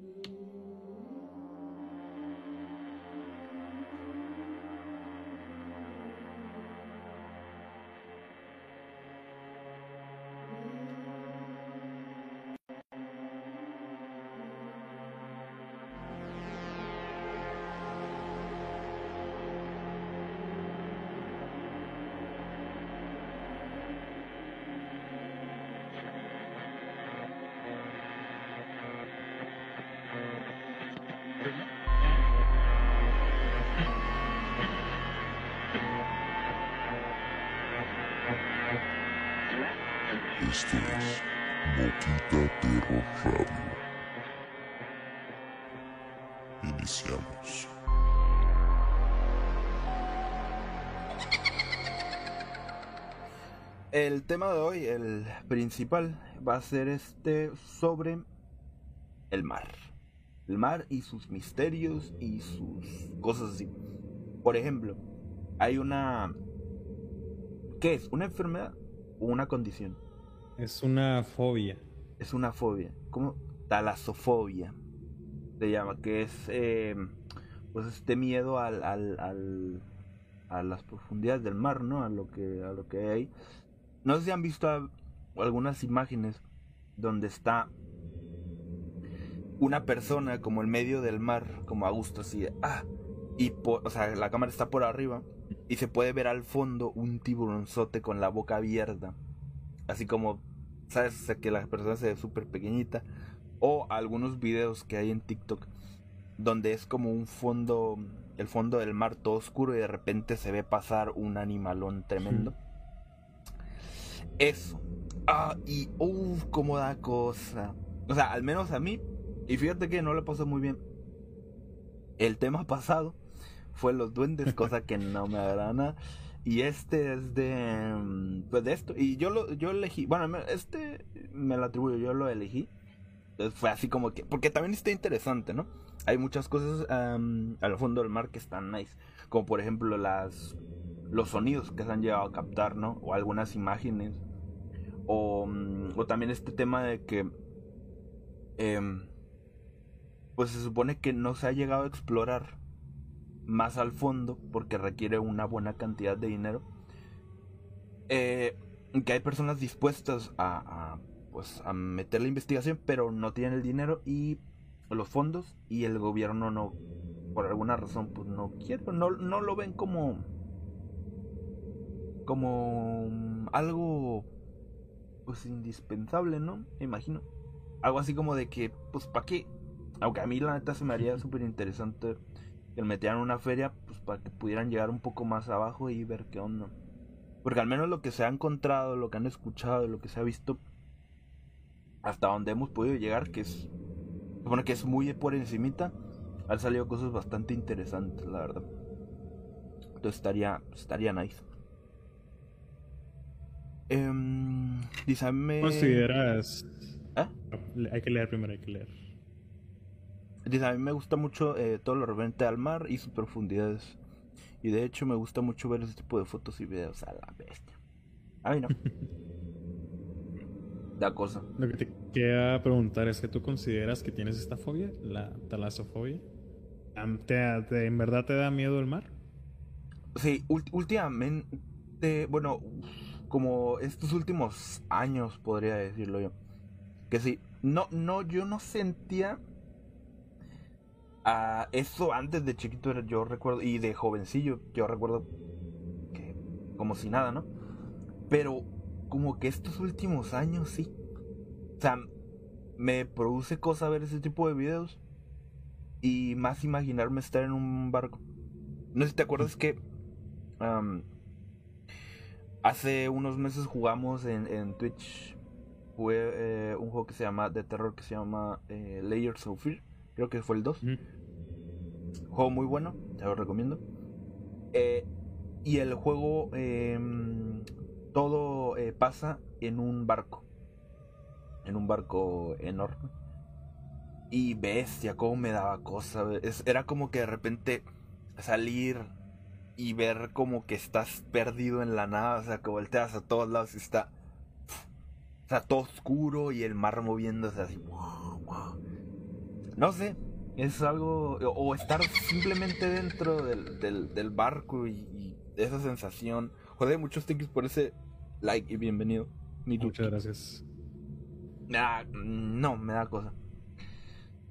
Esto Iniciamos. El tema de hoy, el principal, va a ser este sobre el mar. El mar y sus misterios y sus cosas así. Por ejemplo, hay una... ¿Qué es? ¿Una enfermedad o una condición? Es una fobia. Es una fobia. ¿Cómo? Talasofobia. Se llama, que es eh, pues este miedo al, al, al- a las profundidades del mar, ¿no? A lo que, a lo que hay. No sé si han visto algunas imágenes donde está una persona como en medio del mar, como a gusto, así ah, y po- o sea, la cámara está por arriba y se puede ver al fondo un tiburonzote con la boca abierta, así como, sabes, O sea, que la persona se ve súper pequeñita, o algunos videos que hay en TikTok donde es como un fondo, el fondo del mar todo oscuro y de repente se ve pasar un animalón tremendo. Eso. Ah, y uff, cómo da cosa. O sea, al menos a mí. Y fíjate que no le pasó muy bien. El tema pasado fue los duendes, cosa que no me agrada nada. Y este es de. mm, Pues de esto. Y yo lo yo elegí. Bueno, este me lo atribuyo, yo lo elegí. Entonces fue así como que. Porque también está interesante, ¿no? Hay muchas cosas al fondo del mar que están nice. Como por ejemplo las. Los sonidos que se han llegado a captar, ¿no? O algunas imágenes. O, mm, o también este tema de que. em, pues se supone que no se ha llegado a explorar más al fondo porque requiere una buena cantidad de dinero. Eh, que hay personas dispuestas a, a, pues, a meter la investigación, pero no tienen el dinero y los fondos y el gobierno no, por alguna razón, pues no quiere, no, no lo ven como, como algo, pues indispensable, ¿no? Me imagino. Algo así como de que, pues, ¿para qué? Aunque a mí la neta se me haría súper interesante que le metieran una feria, pues para que pudieran llegar un poco más abajo y ver qué onda. Porque al menos lo que se ha encontrado, lo que han escuchado, lo que se ha visto, hasta donde hemos podido llegar, que es, bueno, que es muy por encimita, han salido cosas bastante interesantes, la verdad. Entonces estaría, estaría nice. Dice, me- ¿Consideras... ¿Eh? Hay que leer primero, hay que leer. Dice, a mí me gusta mucho eh, todo lo referente al mar y sus profundidades. Y de hecho me gusta mucho ver ese tipo de fotos y videos a la bestia. A mí no. da cosa. Lo que te quería preguntar es que tú consideras que tienes esta fobia, la talasofobia. ¿Te, te- ¿En verdad te da miedo el mar? Sí, últimamente, bueno, como estos últimos años podría decirlo yo. Que sí, no, no, yo no sentía a eso antes de chiquito, yo recuerdo, y de jovencillo, yo recuerdo que como si nada, ¿no? Pero como que estos últimos años sí. O sea, me produce cosa ver ese tipo de videos y más imaginarme estar en un barco. No sé si te acuerdas que hace unos meses jugamos en, Twitch. Fue eh, un juego que se llama de terror que se llama eh, Layers of Fear. Creo que fue el 2. Ujú. Juego muy bueno, te lo recomiendo. Eh, y el juego em, todo eh, pasa en un barco. En un barco enorme. Y bestia, cómo me daba cosa. Es- era como que de repente salir y ver como que estás perdido en la nada. O sea, que volteas a todos lados y está. Sea, todo oscuro y el mar moviéndose así. no sé, es algo, o estar simplemente dentro del, del, del barco y, y, esa sensación. Joder, muchos thanks por ese like y bienvenido. Muchas gracias. no, me da cosa.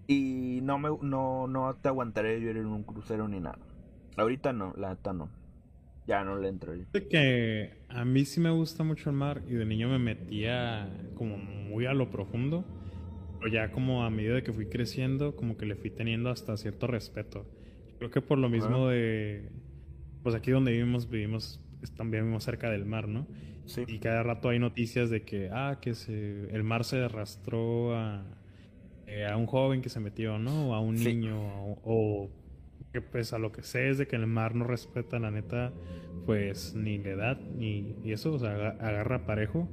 Y no me no, no te aguantaré yo ir en un crucero ni nada. Ahorita no, la neta no. Ya no le entro yo. Que a mí sí me gusta mucho el mar y de niño me metía como muy a lo profundo. Pero ya como a medida que fui creciendo, como que le fui teniendo hasta cierto respeto. Creo que por lo mismo de... Pues aquí donde vivimos, vivimos, también vivimos cerca del mar, ¿no? Sí. Y cada rato hay noticias de que, ah, que se, el mar se arrastró a, eh, a un joven que se metió, ¿no? O a un niño, o que pues a lo que sé es de que el mar no respeta la neta pues ni la edad ni y eso, o sea, agarra parejo.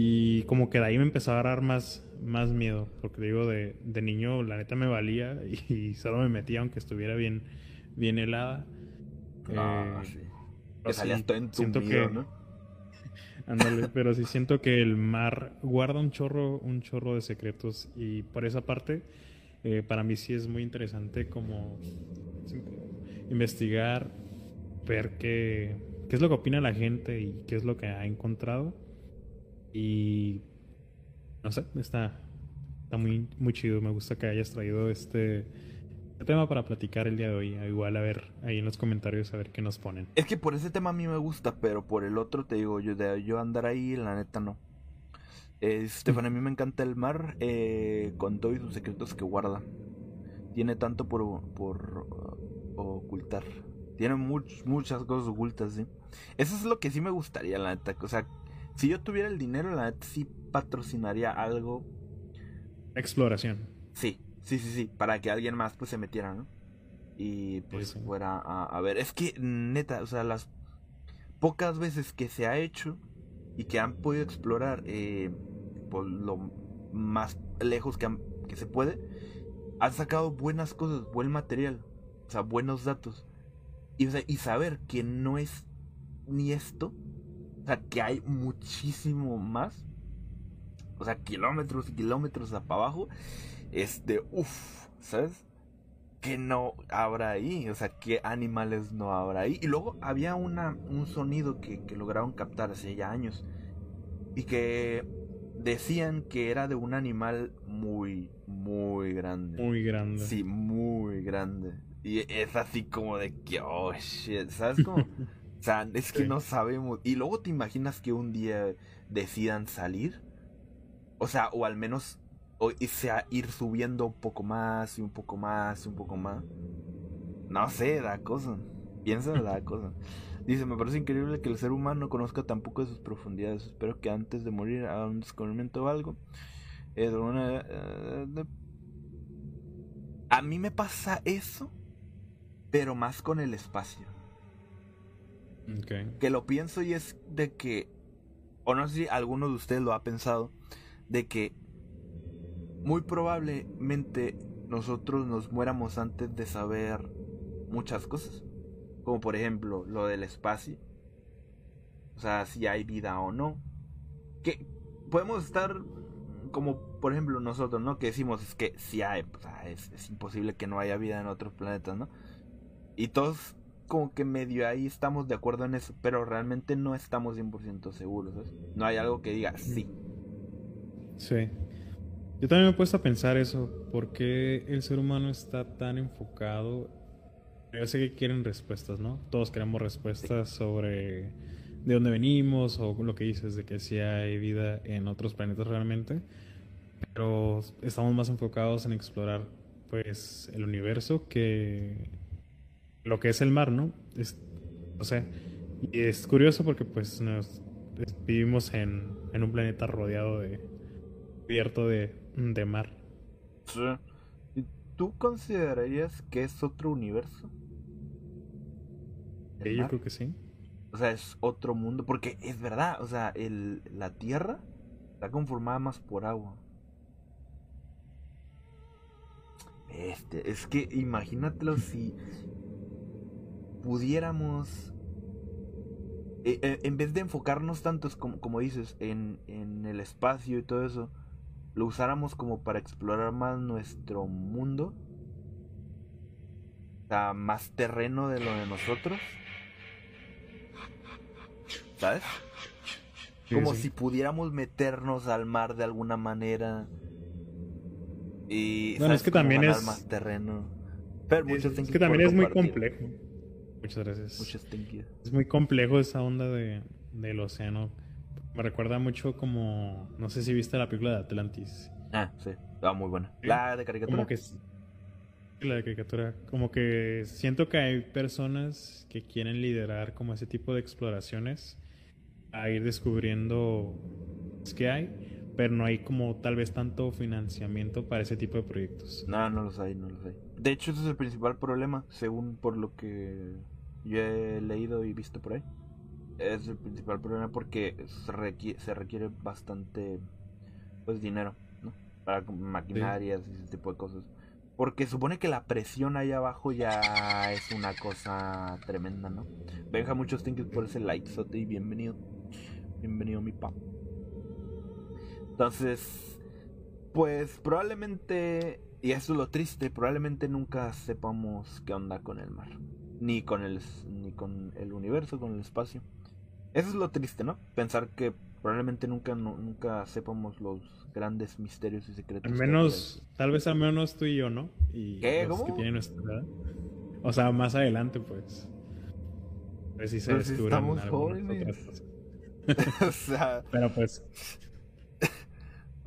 Y como que de ahí me empezó a agarrar más, más miedo, porque digo, de, de niño la neta me valía y, solo me metía aunque estuviera bien, bien helada. Ah, sí. siento que, ¿no? Ándale, pero sí siento que el mar guarda un chorro, un chorro de secretos y por esa parte eh, para mí sí es muy interesante como investigar, ver qué, qué es lo que opina la gente y qué es lo que ha encontrado. Y no sé, está, está muy, muy chido. Me gusta que hayas traído este, este tema para platicar el día de hoy. Igual a ver ahí en los comentarios a ver qué nos ponen. Es que por ese tema a mí me gusta, pero por el otro te digo, yo de yo andar ahí, la neta no. Estefan, a mí me encanta el mar eh, con todos sus secretos que guarda. Tiene tanto por, por uh, ocultar. Tiene muchas cosas ocultas, sí. Eso es lo que sí me gustaría, la neta. O sea, si yo tuviera el dinero, la neta sí patrocinaría algo. Exploración. Sí, sí, sí, sí. Para que alguien más pues se metiera, ¿no? Y pues fuera a, a ver. Es que, neta, o sea, las pocas veces que se ha hecho y que han podido explorar eh, por lo más lejos que, que se puede, han sacado buenas cosas, buen material, o sea, buenos datos. Y, y saber que no es ni esto, sea, que hay muchísimo más, o sea, kilómetros y kilómetros para abajo, este, uff, ¿sabes? Que no habrá ahí, o sea, qué animales no habrá ahí. Y luego había una, un sonido que, que lograron captar hace ya años y que decían que era de un animal muy, muy grande. Muy grande. Sí, muy grande. Y es así como de que, oh shit, ¿sabes cómo? O sea, es que no sabemos. Y luego te imaginas que un día decidan salir. O sea, o al menos o sea, ir subiendo un poco más y un poco más y un poco más. No sé, da cosa. Piensa, da cosa. Dice, me parece increíble que el ser humano conozca tampoco de sus profundidades. Espero que antes de morir haga un descubrimiento o algo. Eh, eh, a mí me pasa eso, pero más con el espacio. Que lo pienso y es de que, o no sé si alguno de ustedes lo ha pensado, de que muy probablemente nosotros nos muéramos antes de saber muchas cosas como por ejemplo lo del espacio, o sea, si hay vida o no, que podemos estar como por ejemplo nosotros, ¿no? Que decimos es que si hay, o sea, es, imposible que no haya vida en otros planetas, ¿no? Y todos como que medio ahí estamos de acuerdo en eso, pero realmente no estamos 100% seguros, No hay algo que diga sí. Sí. Yo también me he puesto a pensar eso, ¿por qué el ser humano está tan enfocado yo sé que quieren respuestas, ¿no? Todos queremos respuestas sobre de dónde venimos o lo que dices de que si hay vida en otros planetas realmente. Pero estamos más enfocados en explorar pues el universo que lo que es el mar, ¿no? Es, o sea, y es curioso porque pues nos, vivimos en, en, un planeta rodeado de cubierto de, de mar. Sí. ¿Tú considerarías que es otro universo? yo creo que sí. O sea, es otro mundo, porque es verdad, o sea, el, la Tierra está conformada más por agua. Este, es que imagínatelo si pudiéramos, eh, en vez de enfocarnos tantos como, como dices, en, en el espacio y todo eso, lo usáramos como para explorar más nuestro mundo, o sea, más terreno de lo de nosotros, ¿sabes? Como sí. si pudiéramos meternos al mar de alguna manera y ¿sabes? es que también es- más terreno. Pero Es, que también es muy complejo. Muchas gracias. Muchos thank you. Es muy complejo esa onda de, del océano. Me recuerda mucho como... No sé si viste la película de Atlantis. Ah, sí, ah, muy buena. La de caricatura. Como que... La de caricatura. Como que siento que hay personas que quieren liderar como ese tipo de exploraciones. A ir descubriendo es que hay. Pero no hay como tal vez tanto financiamiento para ese tipo de proyectos. No, no los hay, no los hay. De hecho, ese es el principal problema, según por lo que yo he leído y visto por ahí. Es el principal problema porque se requiere, bastante pues dinero, ¿no? Para maquinarias y ese tipo de cosas. Porque supone que la presión ahí abajo ya es una cosa tremenda, ¿no? Benja, muchos you por ese like, y bienvenido. Bienvenido, mi pa. Entonces, pues probablemente, y eso es lo triste, probablemente nunca sepamos qué onda con el mar. Ni con el, ni con el universo, con el espacio. Eso es lo triste, ¿no? Pensar que probablemente nunca, nu- nunca sepamos los grandes misterios y secretos. Al menos, tal vez al menos tú y yo, ¿no? Y ¿Qué? los ¿Cómo? que tienen nuestra edad. O sea, más adelante, pues. A ver si se Pero si estamos jóvenes. o sea, Pero pues,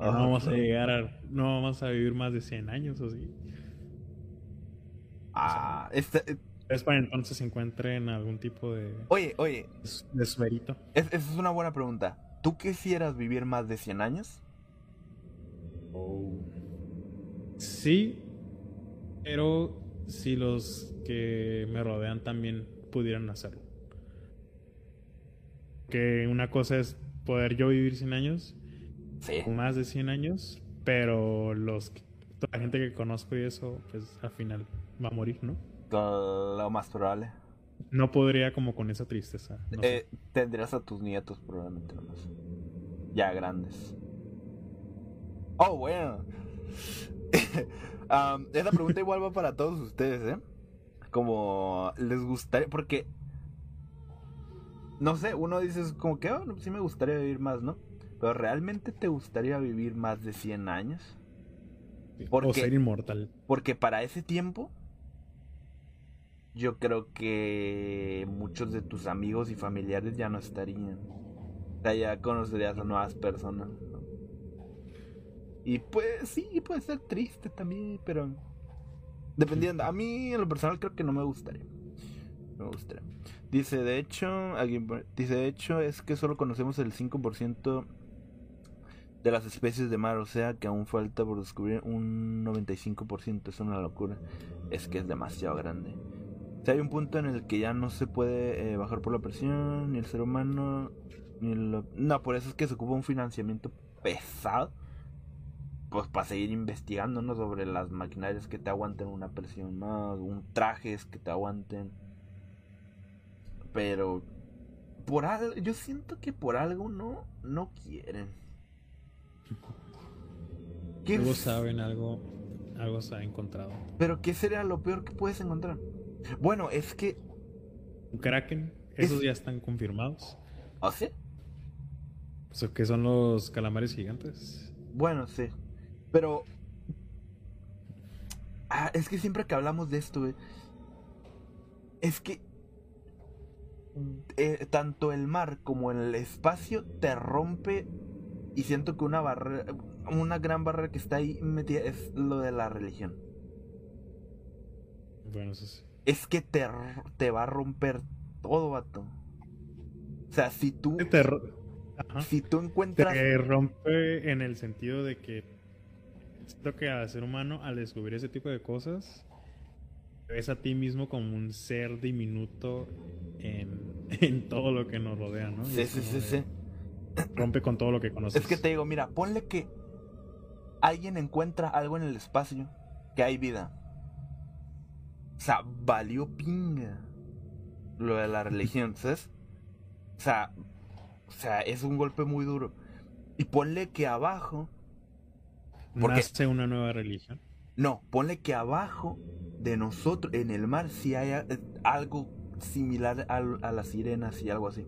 no vamos a llegar a... No vamos a vivir más de 100 años, ¿o sí? ah, este- Es para entonces se encuentren algún tipo de, oye, oye, de suerito. es- esa es una buena pregunta. ¿Tú quisieras vivir más de 100 años? Sí, pero si los que me rodean también pudieran hacerlo. Que una cosa es poder yo vivir 100 años, Sí. más de 100 años, pero los toda la gente que conozco y eso, pues al final va a morir, ¿no? Lo más probable. No podría como con esa tristeza. no. Eh, tendrías a tus nietos probablemente nomás. Ya grandes. Oh, bueno. Am, esta pregunta igual va para todos ustedes, ¿eh? Como les gustaría, porque... No sé, uno dice como que, oh, sí me gustaría vivir más, ¿no? Pero ¿realmente te gustaría vivir más de 100 años? o porque- ser inmortal. Porque para ese tiempo, yo creo que muchos de tus amigos y familiares ya no estarían. O sea, ya conocerías a nuevas personas. ¿no? Y pues sí, puede ser triste también, pero... Dependiendo, a mí en lo personal creo que no me gustaría. No me gustaría. Dice, de hecho, alguien dice, de hecho es que solo conocemos el 5% de las especies de mar, o sea que aún falta por descubrir un 95%, es una locura. Es que es demasiado grande. O sea, hay un punto en el que ya no se puede eh, bajar por la presión, ni el ser humano, ni el... No, por eso es que se ocupa un financiamiento pesado. Pues para seguir investigando, ¿no? Sobre las maquinarias que te aguanten una presión más, un trajes que te aguanten. Pero por algo, yo siento que por algo no, no quieren. ¿Qué Algo saben, algo, algo se ha encontrado. Pero ¿qué sería lo peor que puedes encontrar? Bueno, es que... Un kraken, Es- esos ya están confirmados. ¿O sí? O sea, que son los calamares gigantes. Bueno, sí. Pero... Ah, es que siempre que hablamos de esto, Es que... eh, tanto el mar como el espacio te rompe y siento que una barrera, una gran barrera que está ahí metida es lo de la religión. Bueno, eso sí. Es que te, te va a romper todo, vato. O sea, si tú, Te, si tú encuentras... Te rompe en el sentido de que siento que al ser humano, al descubrir ese tipo de cosas, ves a ti mismo como un ser diminuto en, en todo lo que nos rodea, ¿no? Sí, sí, sí, de- sí. Rompe con todo lo que conoces. Es que te digo, mira, ponle que alguien encuentra algo en el espacio, que hay vida. O sea, valió pinga lo de la religión, ¿sabes? O sea, o sea, es un golpe muy duro. Y ponle que abajo Porque- Nace una nueva religión. No, ponle que abajo de nosotros, en el mar, sí hay eh, algo similar a, las sirenas y algo así.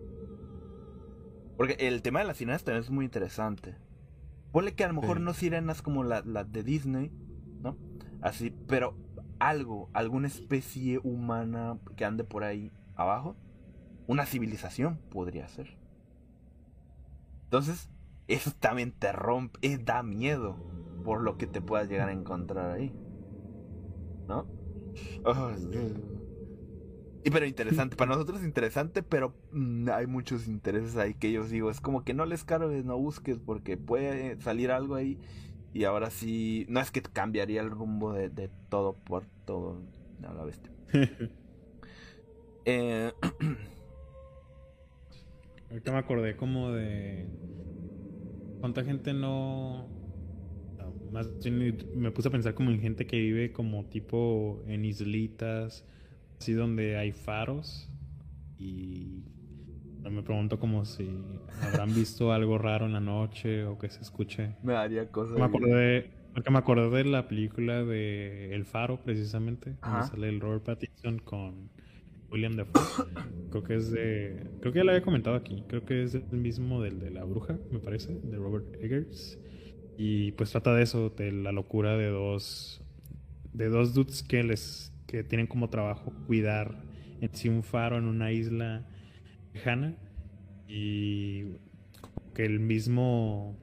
Porque el tema de las sirenas también es muy interesante. Ponle que a lo mejor Sí. no sirenas como la, la de Disney, ¿no? Así, pero algo, alguna especie humana que ande por ahí abajo, una civilización podría ser. Entonces, eso también te rompe, eh, da miedo por lo que te puedas llegar a encontrar ahí. ¿No? Dios. Y pero interesante, para nosotros es interesante, pero mm, hay muchos intereses ahí que yo digo, es como que no les cargues, no busques, porque puede salir algo ahí y ahora sí, no es que cambiaría el rumbo de, de todo por todo a la bestia. Eh, Ahorita me acordé como de. ¿Cuánta gente no.? no, Más me puse a pensar como en gente que vive como tipo en islitas, así donde hay faros. Y me pregunto como si habrán visto algo raro en la noche o que se escuche. me daría cosas. Me acordé, porque me acordé de la película de El Faro, precisamente, Ajá. donde sale el Robert Pattinson con William Dafoe. Creo que es de. Creo que ya lo había comentado aquí. Creo que es el mismo del de La Bruja, me parece, de Robert Eggers. Y pues trata de eso, de la locura de dos. De dos dudes que les. Que tienen como trabajo cuidar en sí un faro en una isla lejana. Y que el mismo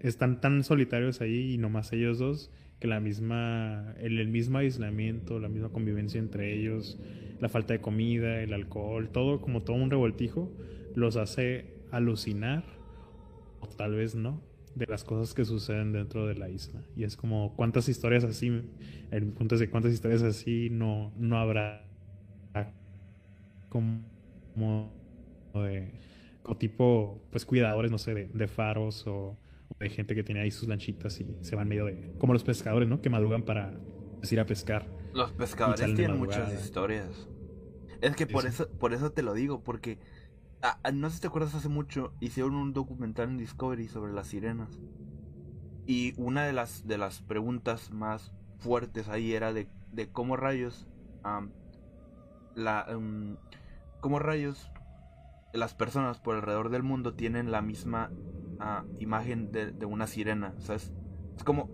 están tan solitarios ahí y nomás ellos dos que la misma el, el mismo aislamiento, la misma convivencia entre ellos, la falta de comida, el alcohol, todo como todo un revoltijo los hace alucinar o tal vez no de las cosas que suceden dentro de la isla. Y es como cuántas historias así el punto es de cuántas historias así no no habrá como de como tipo pues cuidadores no sé de, de faros o de gente que tiene ahí sus lanchitas y se van medio de como los pescadores no que madrugan para pues, ir a pescar. Los pescadores tienen muchas historias. Es que por sí. eso, por eso te lo digo, porque ah, ah, no sé si te acuerdas hace mucho hicieron un documental en Discovery sobre las sirenas. Y una de las de las preguntas más fuertes ahí era de, de cómo rayos cómo rayos las personas por alrededor del mundo tienen la misma ah, imagen de, de una sirena, ¿sabes? Es como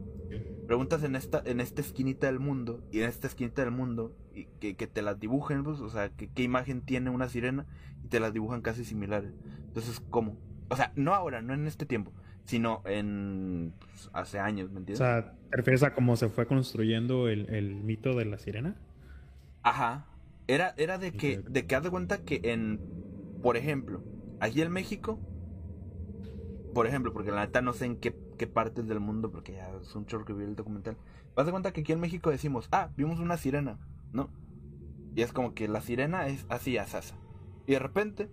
preguntas en esta en esta esquinita del mundo y en esta esquinita del mundo y que, que te las dibujen, pues, o sea, que, qué imagen tiene una sirena y te las dibujan casi similares. Entonces, ¿cómo? O sea, no ahora, no en este tiempo, sino en pues, hace años, ¿me o entiendes? sea te refieres a cómo se fue construyendo el, el mito de la sirena Ajá. Era, era de que, de que haz de cuenta que en, por ejemplo, aquí en México, por ejemplo, porque la neta no sé en qué, qué partes del mundo, porque ya es un chorro que vi el documental. Haz de cuenta que aquí en México decimos, ah, vimos una sirena, ¿no? Y es como que la sirena es así, asasa. Y de repente,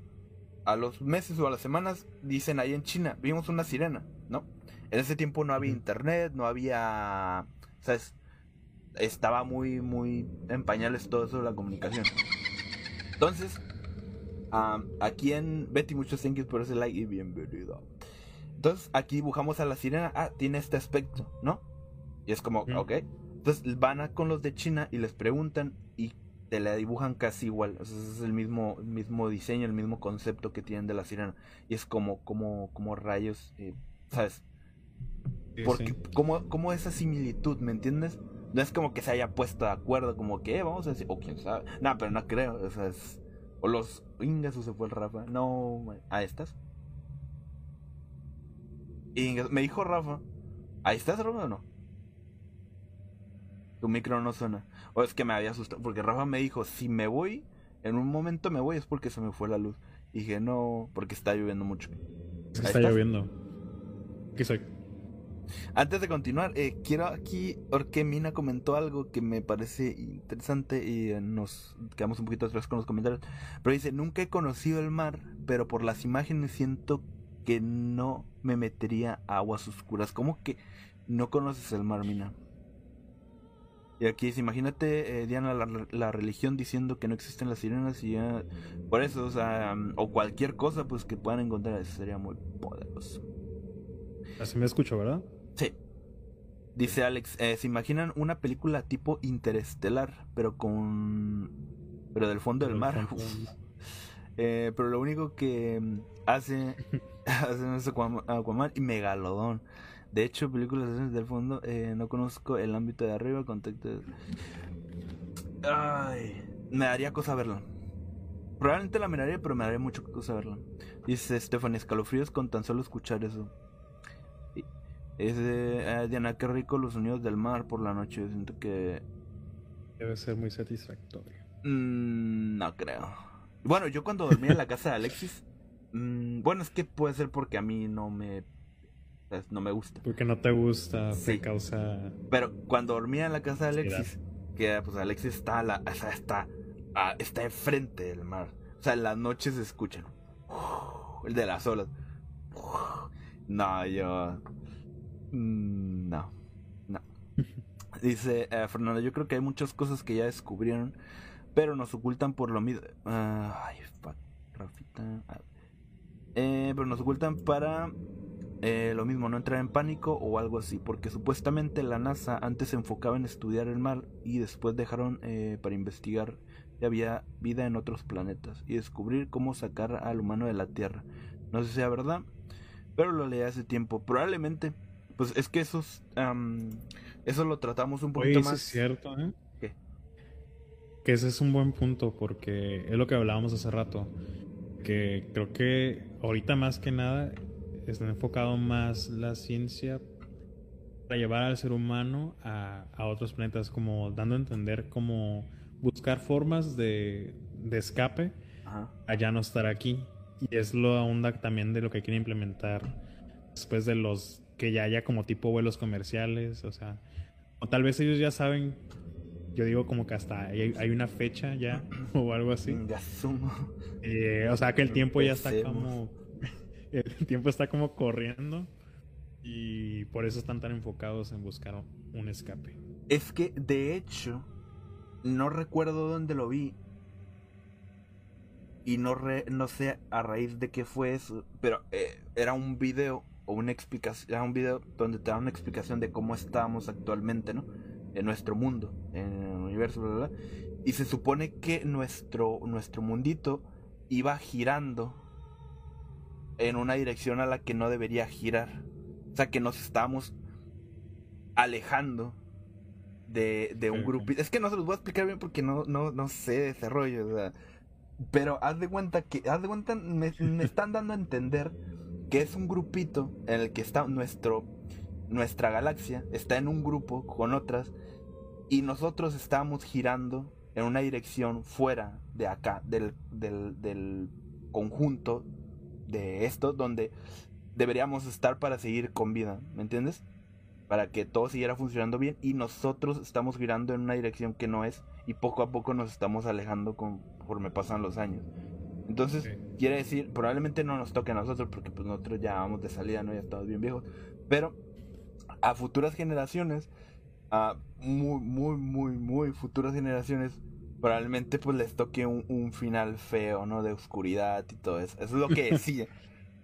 a los meses o a las semanas, dicen ahí en China, vimos una sirena, ¿no? En ese tiempo no había internet, no había, ¿sabes? Estaba muy, muy en pañales todo eso de la comunicación. Entonces, am, aquí en Betty, muchos thank yous por ese like y bienvenido. Entonces, aquí dibujamos a la sirena, ah, tiene este aspecto, ¿no? Y es como, Ujú. ok. Entonces van a con los de China y les preguntan y te la dibujan casi igual. O sea, es el mismo, el mismo diseño, el mismo concepto que tienen de la sirena. Y es como, como, como rayos, eh, ¿sabes? Sí, Porque, sí. como, como esa similitud, ¿me entiendes? No es como que se haya puesto de acuerdo, como que, eh, vamos a decir, o quién sabe. No, pero no creo, o sea, es. O los Ingas se fue el Rafa. No, ¿a estas? Ingas, me dijo Rafa. ¿Ahí estás, Rafa, o no? Tu micro no suena. O es que me había asustado, porque Rafa me dijo, si me voy, en un momento me voy, es porque se me fue la luz. Y dije, no, porque está lloviendo mucho. Es que ¿Ahí está estás? lloviendo aquí soy Antes de continuar, eh, quiero aquí, porque Mina comentó algo que me parece interesante y eh, nos quedamos un poquito atrás con los comentarios. Pero dice, nunca he conocido el mar, pero por las imágenes siento que no me metería a aguas oscuras. ¿Cómo que no conoces el mar, Mina? Y aquí dice, imagínate, eh, Diana, la, la religión diciendo que no existen las sirenas y ya... Por eso, o sea, mm, o cualquier cosa pues que puedan encontrar, eso sería muy poderoso. así me escucho verdad Sí. Dice Alex, eh, ¿se imaginan una película tipo interestelar, pero con... pero del fondo del mar? Eh, pero lo único que mm, hace, Aquaman y Megalodón. De hecho, películas del fondo, eh, no conozco el ámbito de arriba, contacto... Ay, me daría cosa verla. Probablemente la miraría, pero me daría mucho cosa verla. Dice Stephanie, escalofríos con tan solo escuchar eso. Es eh, Diana, qué rico los sonidos del mar por la noche. Siento que. Debe ser muy satisfactorio. Mm, no creo. Bueno, yo cuando dormía en la casa de Alexis. Mm, bueno, es que puede ser porque a mí no me. Pues, no me gusta. Porque no te gusta, sí. causa. Pero cuando dormía en la casa de Alexis, que pues Alexis está, la, o sea, está, está enfrente del mar. O sea, en las noches se escuchan. El de las olas. No, yo. Mm, no, no. Dice eh, Fernando, yo creo que hay muchas cosas que ya descubrieron, pero nos ocultan por lo mismo. ay, fuck, Rafita. Eh, pero nos ocultan para eh, lo mismo, no entrar en pánico o algo así, porque supuestamente la NASA antes se enfocaba en estudiar el mar y después dejaron para investigar si había vida en otros planetas y descubrir cómo sacar al humano de la Tierra. No sé si sea verdad, pero lo leí hace tiempo. Probablemente pues es que esos, eso lo tratamos un poquito más. es cierto, ¿eh? ¿Qué? Que ese es un buen punto porque es lo que hablábamos hace rato. Que creo que ahorita más que nada está enfocado más la ciencia para llevar al ser humano a, a otros planetas, como dando a entender como buscar formas de, de escape Ajá. a ya no estar aquí. Y es lo onda también de lo que quieren implementar después de los que ya haya como tipo vuelos comerciales, o sea, o tal vez ellos ya saben, yo digo como que hasta hay, una fecha ya o algo así. Ya sumo. Eh, o sea que el tiempo ya está como, el tiempo está como corriendo y por eso están tan enfocados en buscar un escape. Es que de hecho, no recuerdo dónde lo vi. Y no, no sé a raíz de qué fue eso. Pero eh, era un video o una explicación, un video donde te da una explicación de cómo estamos actualmente, ¿no? En nuestro mundo, en el universo, bla, bla, Y se supone que nuestro, nuestro mundito iba girando en una dirección a la que no debería girar. O sea, que nos estamos alejando de, de un grupo. Es que no se los voy a explicar bien porque no, no, no sé de ese rollo. Pero haz de cuenta que, haz de cuenta, me, me están dando a entender que es un grupito en el que está nuestro, nuestra galaxia, está en un grupo con otras, y nosotros estamos girando en una dirección fuera de acá, del, del, del conjunto de esto, donde deberíamos estar para seguir con vida, ¿me entiendes? Para que todo siguiera funcionando bien y nosotros estamos girando en una dirección que no es y poco a poco nos estamos alejando conforme pasan los años. Entonces, quiere decir, probablemente no nos toque a nosotros porque pues nosotros ya vamos de salida, ¿no? Ya estamos bien viejos. Pero a futuras generaciones, a muy, muy, muy, muy futuras generaciones, probablemente pues les toque un, final feo, ¿no? De oscuridad y todo eso. Eso es lo que decía,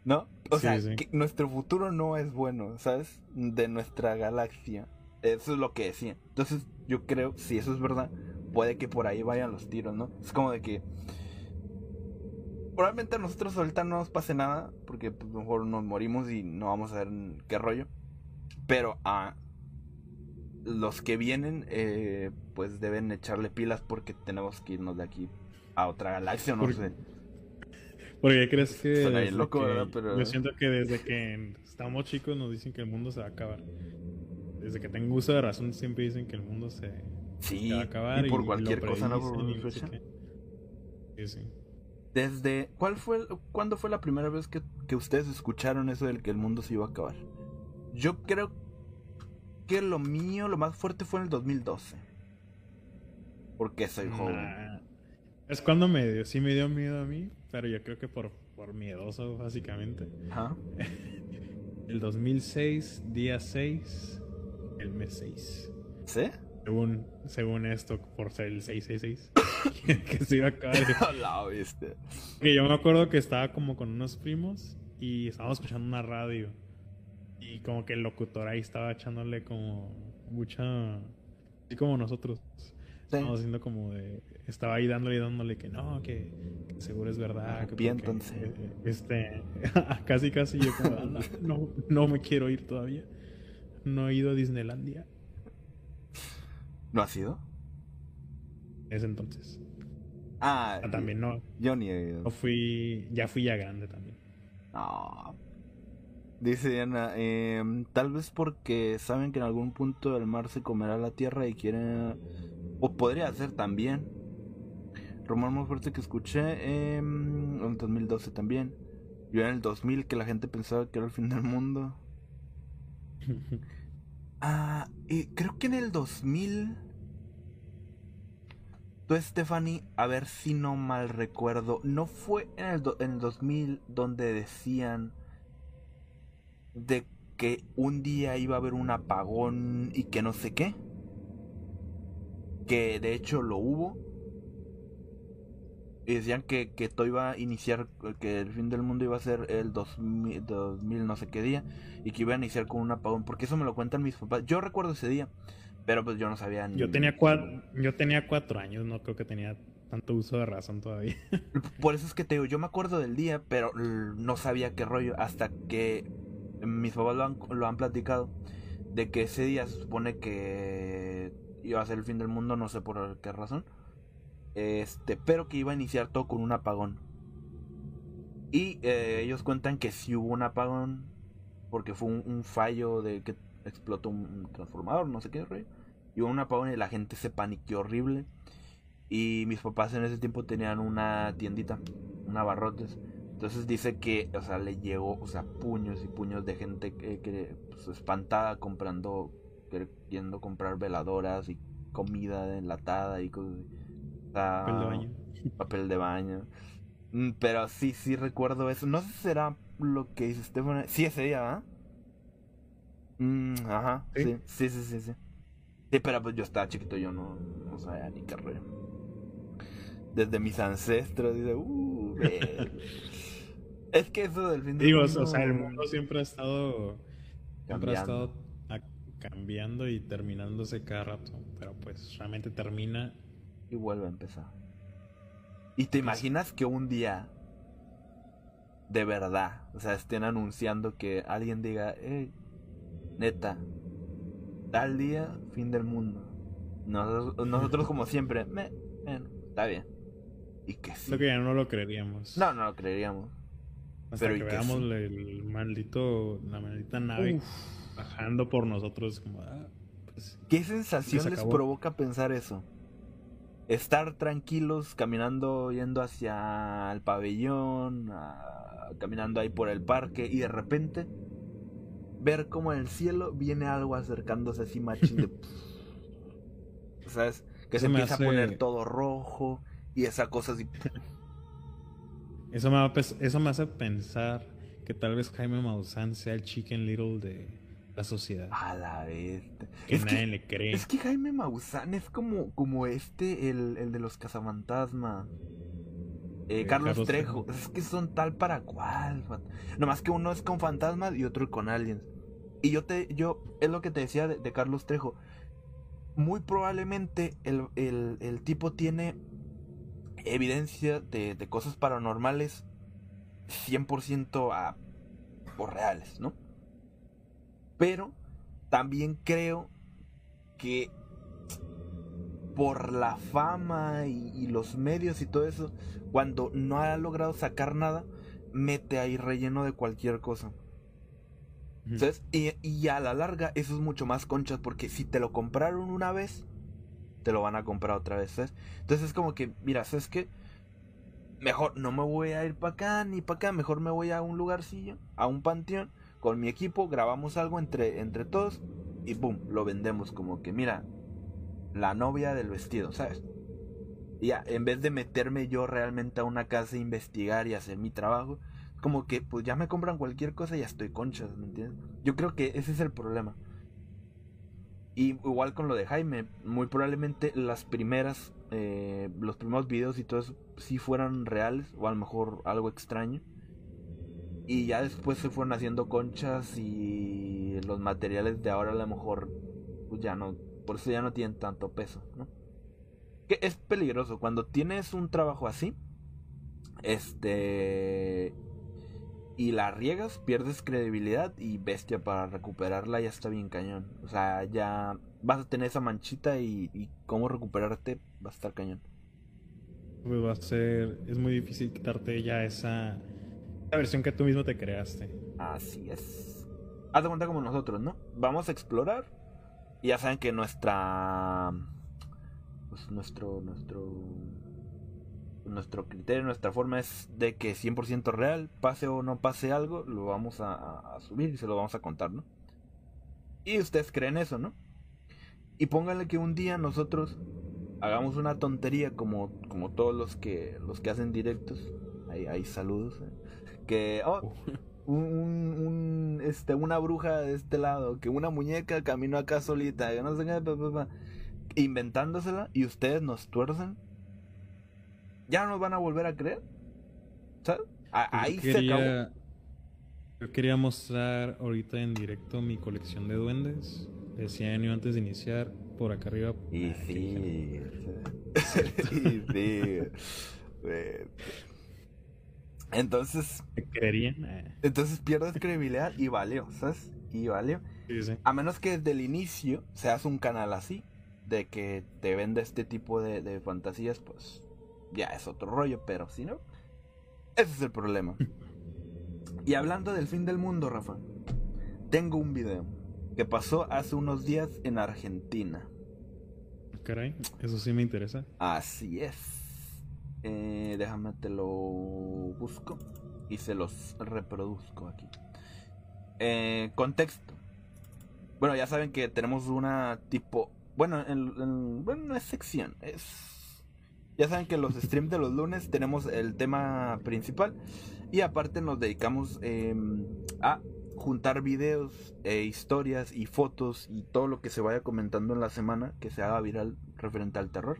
¿no? O sea, que nuestro futuro no es bueno, ¿sabes? De nuestra galaxia. Eso es lo que decía. Entonces, yo creo, si eso es verdad, puede que por ahí vayan los tiros, ¿no? Es como de que probablemente a nosotros ahorita no nos pase nada, porque pues, mejor nos morimos y no vamos a ver qué rollo. Pero a los que vienen, eh, pues deben echarle pilas porque tenemos que irnos de aquí a otra galaxia, no sé. Porque crees que. loco, ¿verdad? Pero... Yo siento que desde que estamos chicos nos dicen que el mundo se va a acabar. Desde que tengo uso de razón siempre dicen que el mundo se, va a acabar. Y por cualquier cosa, ¿no? Por sí, sí. Desde. ¿Cuál fue, ¿Cuándo fue la primera vez que, ustedes escucharon eso del que el mundo se iba a acabar? Yo creo que lo mío, lo más fuerte fue en el 2012. Porque soy joven. Es cuando me dio, sí me dio miedo a mí, pero yo creo que por, por miedoso, básicamente. Ajá. el 2006, día 6, el mes 6. ¿Sí? Según, según esto, por ser el 666. que se iba a acabar. La viste. Que yo me acuerdo que estaba como con unos primos y estábamos escuchando una radio. Y como que el locutor ahí estaba echándole como mucha... Así como nosotros. Sí. Estamos haciendo como de... Estaba ahí dándole y dándole que no, que, que seguro es verdad. que porque, Arrepiéntanse. eh, Este... casi, casi yo como... "Anda, no, no me quiero ir todavía. No he ido a Disneylandia. ¿No ha sido? Ese entonces. Ah, Ah, también no, Yo ni he ido. no fui... Ya fui ya grande también. No. Dice Diana, em, tal vez porque saben que en algún punto del mar se comerá la tierra y quieren... O podría ser también. Rumor más fuerte que escuché em, en el 2012 también. Yo en el 2000 que la gente pensaba que era el fin del mundo. Ah, y creo que en el 2000... Tú, Stephanie, a ver si no mal recuerdo, ¿no fue en el, do- en el 2000 donde decían de que un día iba a haber un apagón y que no sé qué? Que de hecho lo hubo. Y decían que, que todo iba a iniciar, que el fin del mundo iba a ser el 2000, 2000 no sé qué día, y que iba a iniciar con un apagón, porque eso me lo cuentan mis papás. Yo recuerdo ese día, pero pues yo no sabía ni... Yo tenía cuatro, yo tenía cuatro años, no creo que tenía tanto uso de razón todavía. Por eso es que te digo, yo me acuerdo del día, pero no sabía qué rollo hasta que mis papás lo han, lo han platicado de que ese día se supone que iba a ser el fin del mundo, no sé por qué razón. Este, pero que iba a iniciar todo con un apagón. Y eh, ellos cuentan que sí hubo un apagón porque fue un, fallo de que explotó un, transformador, no sé qué. Y hubo un apagón y la gente se paniqueó horrible. Y mis papás en ese tiempo tenían una tiendita, un abarrotes. Entonces dice que, o sea, le llegó, o sea, puños y puños de gente que, que, pues, espantada comprando, queriendo comprar veladoras y comida enlatada y cosas sea, Papel de baño. papel de baño. Mm, Pero sí, sí recuerdo eso. No sé si será lo que dice Stefan. Sí, ese día, ¿ah? Mm, ajá, ¿Sí? sí, sí, sí, sí, sí. Sí, pero pues yo estaba chiquito, yo no, no sabía ni qué rollo. Desde mis ancestros, dice, uh. Es que eso del fin del Digo, mundo o sea, el mundo siempre ha estado, siempre ha estado cambiando y terminándose cada rato, pero pues realmente termina. Y vuelve a empezar. ¿Y te imaginas que un día, de verdad, o sea, estén anunciando que alguien diga, hey, neta, tal día, fin del mundo? Nosotros, nosotros como siempre, "Me- bueno, está bien. Y que sí. Lo que ya no lo creeríamos. No, no lo creeríamos. Hasta pero que veamos el maldito, la maldita nave Uf. bajando por nosotros, como, ah, pues, ¿Qué sensación Se les provoca pensar eso? Estar tranquilos caminando, yendo hacia el pabellón, a- caminando ahí por el parque y de repente ver como en el cielo viene algo acercándose así machín de... ¿Sabes? Que se empieza hace- a poner todo rojo y esa cosa así... Eso me, va eso me hace pensar que tal vez Jaime Maussan sea el Chicken Little de la sociedad. A la vez. que Es nadie que, le cree. es que Jaime Maussan es como, como este, el, el de los cazafantasmas. Eh, Eh, Carlos, Carlos Trejo. Trejo. Es que son tal para cual. Nomás que uno es con fantasmas y otro con aliens. Y yo te, yo, es lo que te decía de, de Carlos Trejo. Muy probablemente el, el- el tipo tiene evidencia de, de cosas paranormales 100% a, o reales, ¿no? Pero también creo que por la fama y, y los medios y todo eso, cuando no ha logrado sacar nada, mete ahí relleno de cualquier cosa. Y, y a la larga eso es mucho más conchas porque si te lo compraron una vez, te lo van a comprar otra vez, ¿sabes? Entonces es como que, mira, ¿sabes qué? Mejor no me voy a ir para acá ni para acá, mejor me voy a un lugarcillo, a un panteón, con mi equipo, grabamos algo entre, entre todos y boom, lo vendemos como que, mira, la novia del vestido, ¿sabes? Y ya, en vez de meterme yo realmente a una casa a investigar y hacer mi trabajo, como que pues ya me compran cualquier cosa y ya estoy conchas, ¿me entiendes? Yo creo que ese es el problema. Y igual con lo de Jaime, muy probablemente las primeras, eh, los primeros videos y todo eso sí fueran reales o a lo mejor algo extraño. Y ya después se fueron haciendo conchas y los materiales de ahora a lo mejor pues ya no, por eso ya no tienen tanto peso, ¿no? Que es peligroso cuando tienes un trabajo así, este y la riegas, pierdes credibilidad y bestia para recuperarla ya está bien cañón. O sea, ya vas a tener esa manchita y, y cómo recuperarte va a estar cañón. Pues va a ser, es muy difícil quitarte ya esa, esa versión que tú mismo te creaste. Así es. Haz de cuenta como nosotros, ¿no? Vamos a explorar. Y ya saben que nuestra. Pues nuestro. Nuestro. Nuestro criterio, nuestra forma es de que 100% real, pase o no pase algo, lo vamos a, a subir y se lo vamos a contar, ¿no? Y ustedes creen eso, ¿no? Y pónganle que un día nosotros hagamos una tontería como, como todos los que los que hacen directos. Hay, hay saludos. ¿eh? Que oh, un, este una bruja de este lado, que una muñeca caminó acá solita, que no sé qué, pa, pa, pa, inventándosela y ustedes nos tuercen. Ya no nos van a volver a creer. ¿Sabes? A- Yo ahí se acabó. quería, yo quería mostrar ahorita en directo mi colección de duendes. Decía yo antes de iniciar, por acá arriba. Y Ah, sí. sí, sí. Entonces, ¿Me creerían? Eh, entonces pierdes credibilidad y valió, ¿sabes? Y valió. sí, sí. A menos que desde el inicio seas un canal así, de que te vende este tipo de, de fantasías, pues ya es otro rollo, pero si no, ese es el problema. Y hablando del fin del mundo, Rafa, tengo un video que pasó hace unos días en Argentina. Caray, eso sí me interesa. Así es. Eh, déjame te lo busco y se los reproduzco aquí. Eh, contexto. Bueno, ya saben que tenemos una tipo. Bueno, en, en- bueno, no es sección. Es. Ya saben que los streams de los lunes tenemos el tema principal. Y aparte nos dedicamos em, a juntar videos, e historias y fotos y todo lo que se vaya comentando en la semana que se haga viral referente al terror.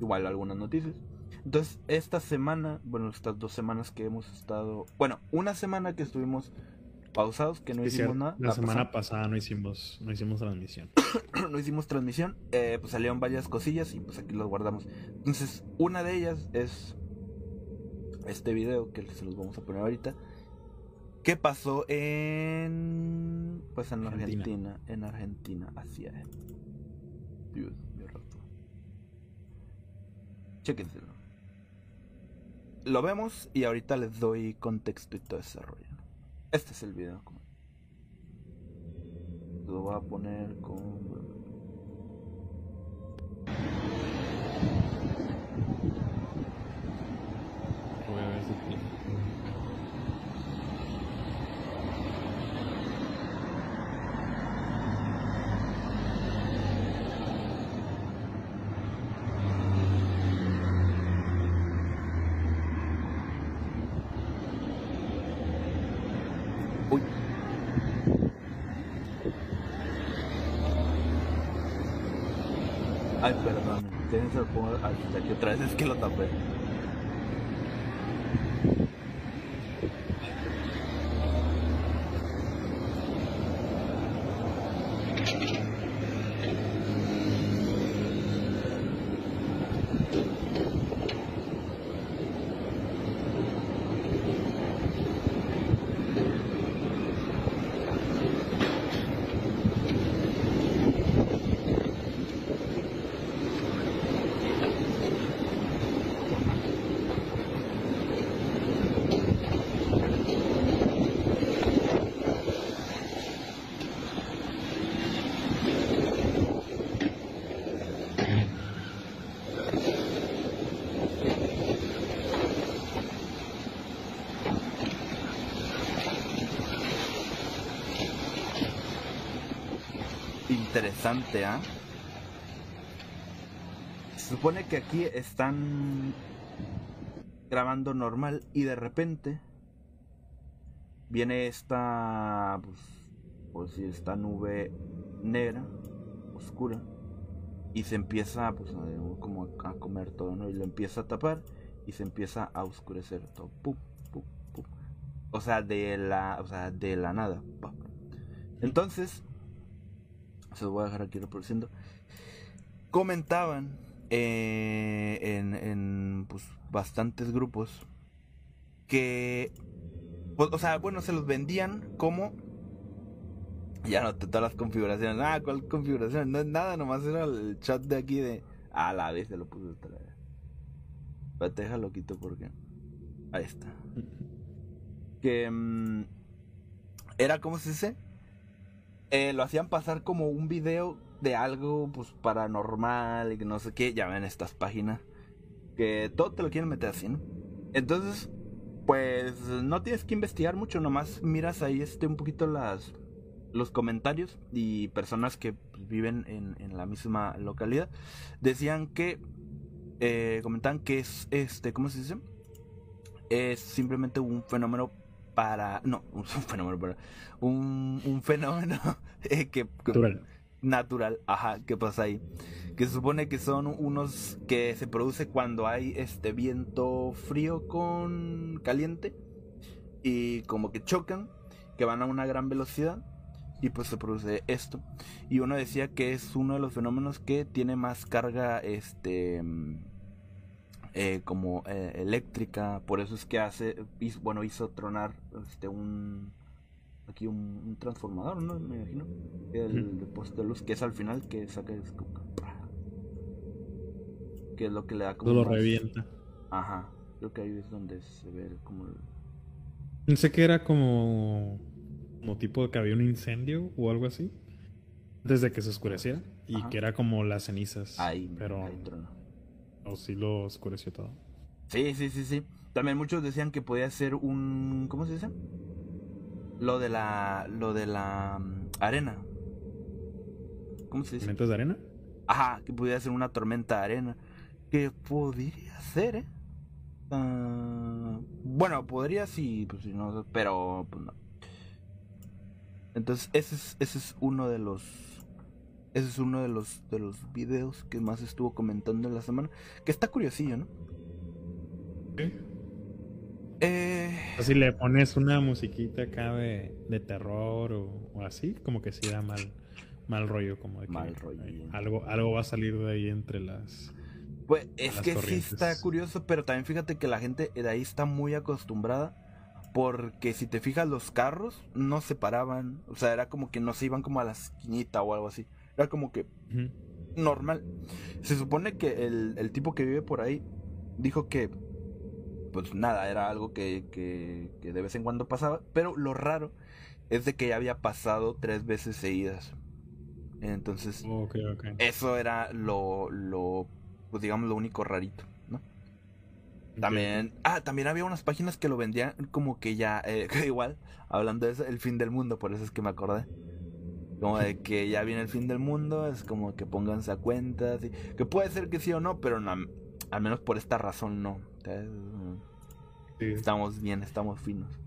Igual algunas noticias. Entonces, esta semana, bueno, estas dos semanas que hemos estado. Bueno, una semana que estuvimos pausados, que no hicimos nada. La la semana pasada no hicimos, no hicimos transmisión. no hicimos transmisión. eh, pues salieron varias cosillas y pues aquí los guardamos. Entonces, una de ellas es este video que se los vamos a poner ahorita. ¿Qué pasó en. Pues en Argentina. Argentina. En Argentina, así es. Dios mío, rato. Chéquenselo. Lo vemos y ahorita les doy contexto y todo ese rollo. Este es el video. Lo voy a poner con. Voy a ver si- Uy. Ay, perdón. Déjense lo pongo hasta aquí otra vez. Es que lo tapé. Interesante, ¿ah? Se supone que aquí están grabando normal y de repente viene esta, pues, decir, esta nube negra, oscura, y se empieza, pues, como a comer todo, ¿no? Y lo empieza a tapar y se empieza a oscurecer todo. Pum. O sea, de la, o sea, de la nada. Entonces, se lo voy a dejar aquí reproduciendo. Comentaban eh, en, en pues, bastantes grupos que, pues, o sea, bueno, se los vendían como ya no todas las configuraciones. Ah, ¿cuál configuración? No es nada, nomás era el chat de aquí de. Ah, la vez se lo puse otra vez. Pero te déjalo quito porque. Ahí está. Que. mm, era, ¿cómo se dice? Eh, lo hacían pasar como un video de algo, pues paranormal y que no sé qué. Ya ven estas páginas. Que todo te lo quieren meter así, ¿no? Entonces, pues no tienes que investigar mucho, nomás miras ahí este un poquito las los comentarios y personas que pues, viven en, en la misma localidad decían que eh, comentaban que es este cómo se dice es simplemente un fenómeno para no un fenómeno un, un fenómeno eh, que, que- Natural. natural ajá que pasa ahí que se supone que son unos que se produce cuando hay este viento frío con caliente y como que chocan que van a una gran velocidad y pues se produce esto y uno decía que es uno de los fenómenos que tiene más carga este eh, como eh, eléctrica por eso es que hace hizo- bueno hizo tronar este un aquí un, un transformador no me imagino el, poste de luz que es al final que saca es como que es lo que le da como Todo lo más- revienta. ajá creo que ahí es donde se ve como el- Pensé que era como, como tipo de que había un incendio o algo así. Desde que se oscureciera. Y Ajá. que era como las cenizas. ahí Pero ahí tronó. O sí lo oscureció todo. Sí, sí, sí, sí. También muchos decían que podía ser un. ¿Cómo se dice? Lo de la. Lo de la mm, arena. ¿Cómo se dice? ¿Tormentas de arena? Ajá, que podía ser una tormenta de arena. Que podría ser, ¿eh? Ah, bueno, podría sí, pues sí, no, pero pues no. Entonces, ese es, ese es uno de los. Ese es uno de los, de los videos que más estuvo comentando en la semana. Que está curiosillo, ¿no? Eh. O si le pones una musiquita acá de, de terror o, o así, como que sí da mal, mal rollo, como de que Mal rollo. algo, algo va a salir de ahí entre las... Pues es que sí está curioso, pero también fíjate que la gente de ahí está muy acostumbrada. Porque si te fijas, los carros no se paraban. O sea, era como que no se iban como a la esquinita o algo así. Era como que normal. Se supone que el, el tipo que vive por ahí dijo que, pues nada, era algo que, que, que de vez en cuando pasaba. Pero lo raro es de que ya había pasado tres veces seguidas. Entonces, eso era lo, lo pues digamos, lo único rarito, ¿no? También, ah, también había unas páginas que lo vendían como que ya, eh, igual, hablando de eso, el fin del mundo, por eso es que me acordé. Como de que ya viene el fin del mundo, es como que pónganse a cuenta, así, que puede ser que sí o no, pero no, al menos por esta razón no. Estamos bien, estamos finos.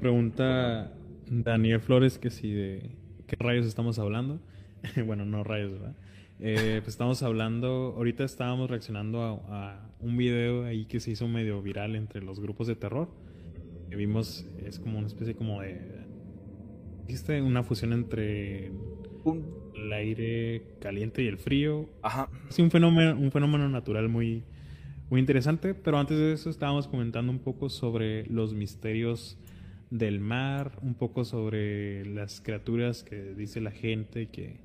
Pregunta Daniel Flores que si de qué rayos estamos hablando. bueno, no rayos, ¿verdad? Eh, pues estamos hablando, ahorita estábamos reaccionando a, a un video ahí que se hizo medio viral entre los grupos de terror. Que vimos, es como una especie como de... Existe una fusión entre Un, el aire caliente y el frío. ajá, Sí, un fenómeno, un fenómeno natural muy, muy interesante. Pero antes de eso estábamos comentando un poco sobre los misterios del mar, un poco sobre las criaturas que dice la gente que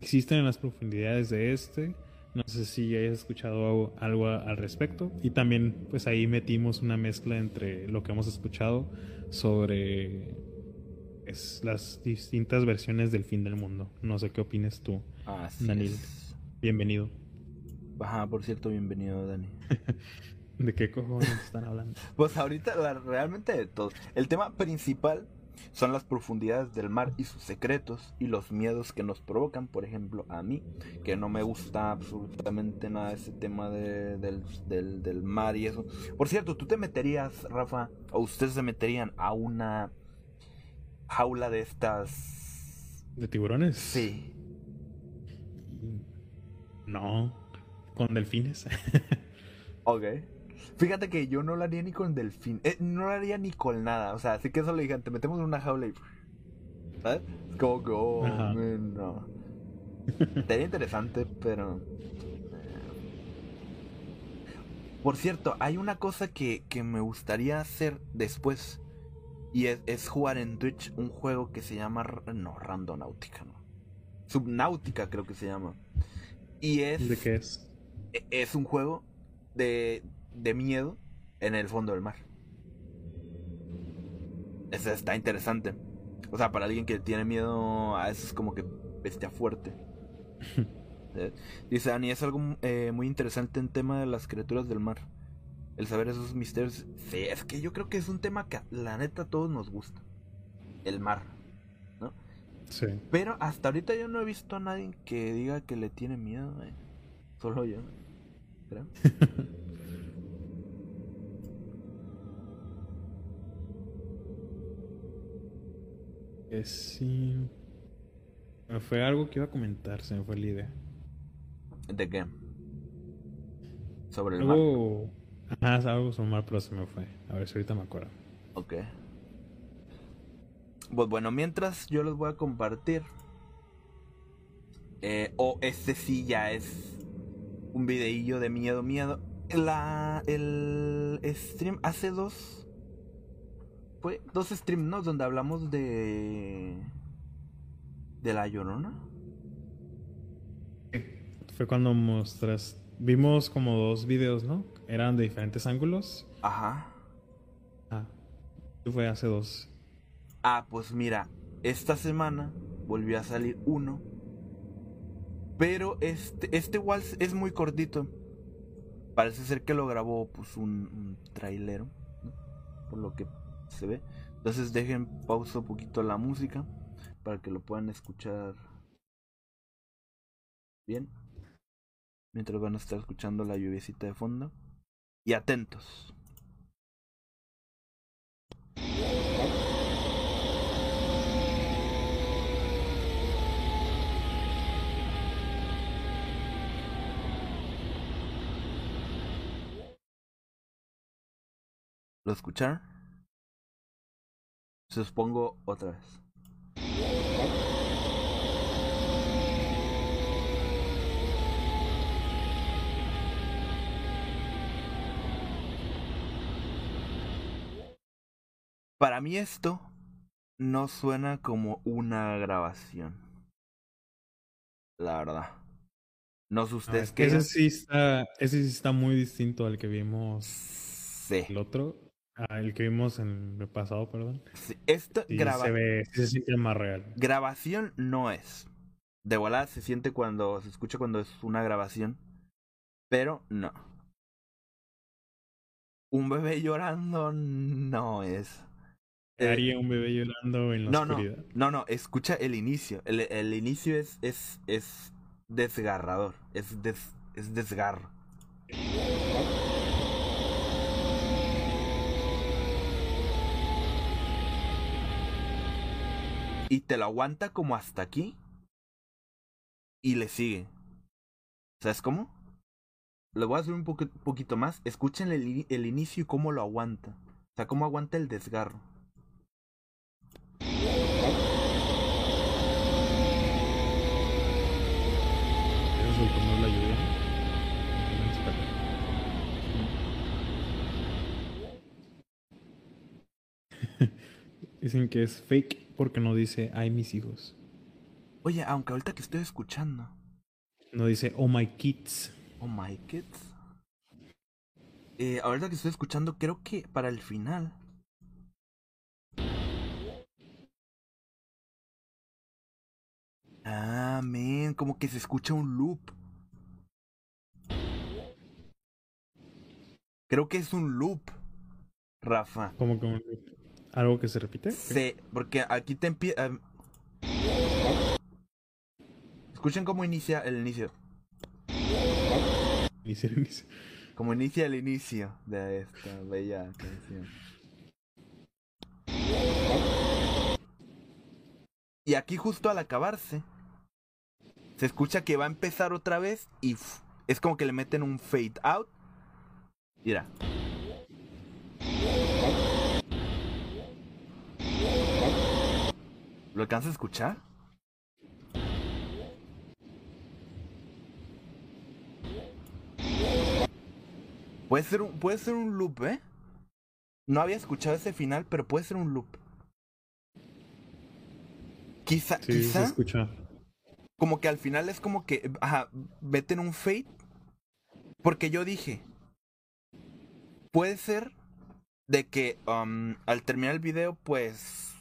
existen en las profundidades de este. No sé si hayas escuchado algo al respecto. Y también, pues ahí metimos una mezcla entre lo que hemos escuchado sobre es, las distintas versiones del fin del mundo. No sé qué opines tú. así Daniel. es. Bienvenido. Ajá, por cierto, bienvenido, Dani. ¿De qué cojones están hablando? Pues ahorita la- realmente de todo. El tema principal son las profundidades del mar y sus secretos y los miedos que nos provocan. Por ejemplo, a mí, que no me gusta absolutamente nada ese tema de- del, del- del mar y eso. Por cierto, ¿tú te meterías, Rafa, o ustedes se meterían a una jaula de estas? ¿De tiburones? Sí. No. ¿Con delfines? Ok. Fíjate que yo no lo haría ni con delfín. Eh, no lo haría ni con nada. O sea, así que eso le dije, te metemos en una jaula y. ¿Sabes? Es como que, oh, man, no. Sería interesante, pero. eh. Por cierto, hay una cosa que, que me gustaría hacer después. Y es, es jugar en Twitch un juego que se llama. No, Randonáutica, no. Subnáutica, creo que se llama. Y es ¿De qué es? e- es un juego de, de miedo en el fondo del mar. Eso está interesante. O sea, para alguien que tiene miedo a eso es como que bestia fuerte. ¿Eh? Dice Ani, es algo eh, muy interesante en tema de las criaturas del mar. El saber esos misterios. Sí, es que yo creo que es un tema que la neta a todos nos gusta. El mar. Sí. Pero hasta ahorita yo no he visto a nadie que diga que le tiene miedo. eh. Solo yo. Creo. Que sí. Me fue algo que iba a comentar, se me fue la idea. ¿De qué? Sobre el mar. Ajá, es algo sobre el mar, pero se me fue. A ver si ahorita me acuerdo. Ok. Pues bueno, mientras yo les voy a compartir. Eh, o este sí ya es un videillo de miedo, miedo. La, el stream hace dos. Fue dos streams, ¿no? Donde hablamos de. De la llorona. Fue cuando mostras. Vimos como dos videos, ¿no? Eran de diferentes ángulos. Ajá. Ah. Fue hace dos. Ah, pues mira, esta semana volvió a salir uno. Pero este, este igual es muy cortito. Parece ser que lo grabó pues un, un trailero, ¿no? por lo que se ve. Entonces dejen pausa un poquito la música para que lo puedan escuchar bien. Mientras van a estar escuchando la lluviecita de fondo. Y atentos. ¿Lo escucharon? Se los pongo otra vez. Para mí esto no suena como una grabación. La verdad. No sé Ah, ustedes es que qué. ese sí está. Ese sí está muy distinto al que vimos. Sí. El otro. Ah, el que vimos en el pasado, perdón. sí. Esto Sí graba- se ve, se siente más real. grabación no es. De volada se siente cuando se escucha cuando es una grabación, pero no. Un bebé llorando no es. ¿Qué Eh, haría un bebé llorando en la no, no, oscuridad? no, no, escucha el inicio. El, el inicio es, es, es desgarrador, es, des, es desgarro. Y te lo aguanta como hasta aquí. Y le sigue. ¿Sabes cómo? Lo voy a hacer un poqu- poquito más. Escuchen el, el inicio y cómo lo aguanta. O sea, cómo aguanta el desgarro. Eso es el tono de la lluvia. Dicen que es fake porque no dice ay mis hijos. Oye, aunque ahorita que estoy escuchando. No dice oh my kids. Oh my kids. Eh, ahorita que estoy escuchando, creo que para el final. Ah, men, como que se escucha un loop. Creo que es un loop, Rafa. Como que un- algo que se repite. Sí, porque aquí te empieza. Escuchen cómo inicia el inicio. Inicia, inicia. Como inicia el inicio de esta bella canción. Y aquí justo al acabarse, se escucha que va a empezar otra vez y es como que le meten un fade out Mira. ¿Lo alcanzas a escuchar? Puede ser un, puede ser un loop, ¿eh? No había escuchado ese final, pero puede ser un loop. Quizá, Sí, se quizá, escucha. como que al final es como que, ajá, vete en un fade. Porque yo dije, puede ser de que um, al terminar el video, pues,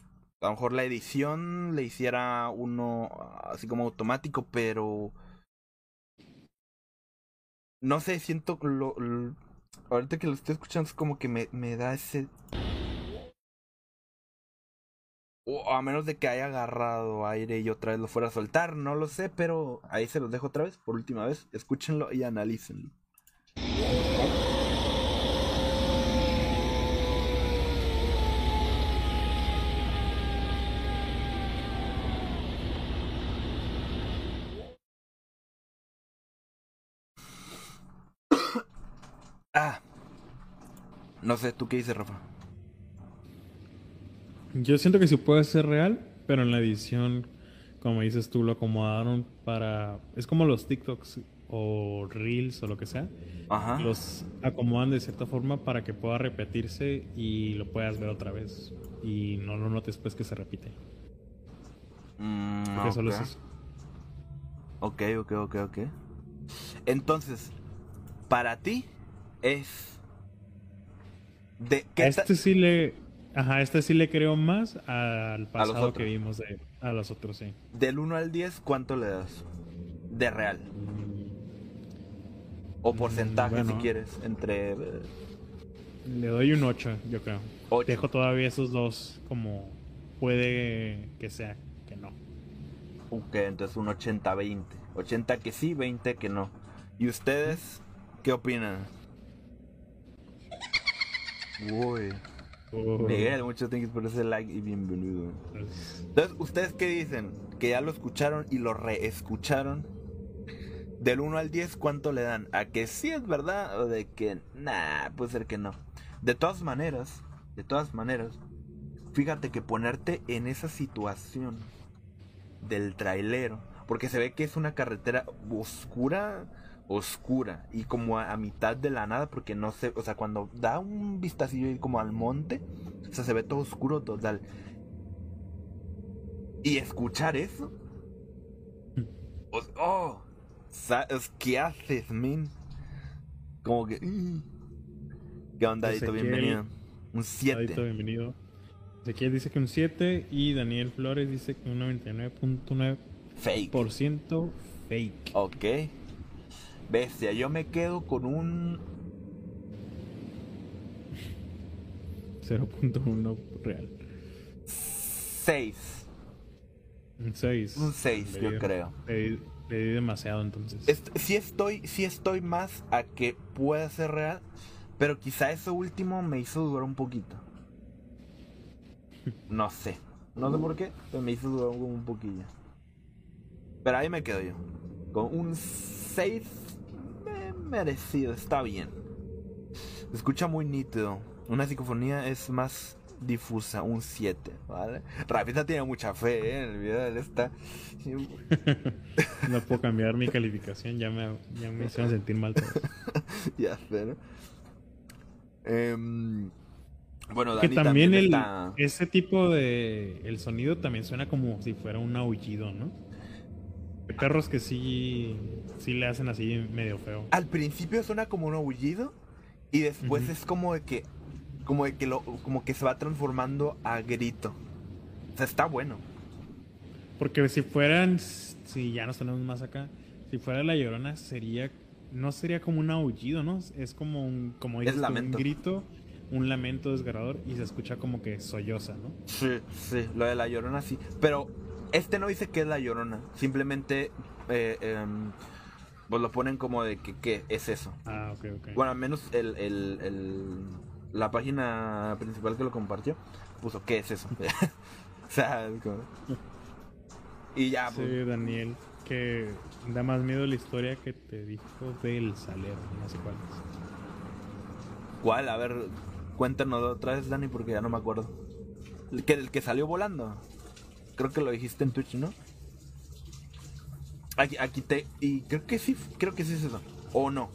a lo mejor la edición le hiciera uno así como automático, pero... No sé, siento lo- ahorita que lo estoy escuchando es como que me, me da ese... O a menos de que haya agarrado aire y otra vez lo fuera a soltar, no lo sé, pero ahí se los dejo otra vez, por última vez. Escúchenlo y analícenlo. No sé, ¿tú qué dices, Rafa? Yo siento que sí puede ser real, pero en la edición, como dices tú, lo acomodaron para... Es como los TikToks o Reels o lo que sea. Ajá. Los acomodan de cierta forma para que pueda repetirse y lo puedas ver otra vez. Y no lo notes pues que se repite. Mm, solo es eso. Ok, ok, ok, ok. Entonces, para ti es. De, ¿qué A este sí le... Ajá, este sí le creo más al pasado que vimos de... A los otros, sí. Del 1 al 10, ¿cuánto le das? De real. O Mm, porcentaje, si bueno. quieres. Entre. eh, Le doy un 8, yo creo. Ocho. Dejo todavía esos dos como puede que sea que no. Ok, entonces un 80-20. 80 que sí, 20 que no. ¿Y ustedes qué opinan? Uy. Miguel, muchas gracias por ese like y bienvenido. Entonces, ¿ustedes qué dicen? Que ya lo escucharon y lo reescucharon. Del 1 al 10, ¿cuánto le dan? ¿A que sí es verdad o de que nah, puede ser que no? De todas maneras, de todas maneras, fíjate que ponerte en esa situación del trailero, porque se ve que es una carretera oscura, oscura, y como a, a mitad de la nada, porque no sé, o sea, cuando da un vistacillo como al monte, o sea, se ve todo oscuro total. Y escuchar eso. o- oh, ¿sabes qué haces, men? Como que. mm. ¿Qué onda? Ezequiel, Bienvenido. Un Adito, 7. bienvenido. Ezequiel dice que un 7 y Daniel Flores dice que un 99.9% Fake. fake. Ok. Bestia, yo me quedo con un 0.1 real. 6. Un 6. Un 6, yo creo. Le di, le di demasiado entonces. Est- sí estoy, sí estoy más a que pueda ser real, pero quizá eso último me hizo dudar un poquito. No sé. No sé por qué, pero me hizo dudar un, un poquillo. Pero ahí me quedo yo. Con un 6 merecido, está bien. Se escucha muy nítido. Una psicofonía es más difusa, un 7, ¿vale? Rafita tiene mucha fe, ¿eh? En el video él está... No puedo cambiar mi calificación, ya me, ya me hicieron sentir mal. ya sé, ¿no? Em, bueno, que Dani también, el, está- ese tipo de... El sonido también suena como si fuera un aullido, ¿no? Hay perros que sí, sí le hacen así medio feo. Al principio suena como un aullido y después es como de que... Como de que lo, como que se va transformando a grito. O sea, está bueno. Porque si fueran, si ya nos tenemos más acá, si fuera la llorona sería, no sería como un aullido, ¿no? Es como un, como dices un grito, un lamento desgarrador y se escucha como que solloza, ¿no? Sí, sí, lo de la llorona sí. Pero este no dice que es la llorona. Simplemente eh, em, pues lo ponen como de que ¿qué es eso. Ah, ok, ok. Bueno, al menos el, el, el- la página principal que lo compartió puso ¿qué es eso? o sea, es como- y ya, Sí, pues, Daniel, que da más miedo la historia que te dijo del salero, no sé cuál es. ¿Cuál? A ver, cuéntanos otra vez, Dani, porque ya no me acuerdo. El que, el que salió volando. Creo que lo dijiste en Twitch, ¿no? Aquí, aquí te. Y creo que sí, creo que sí es eso. O no.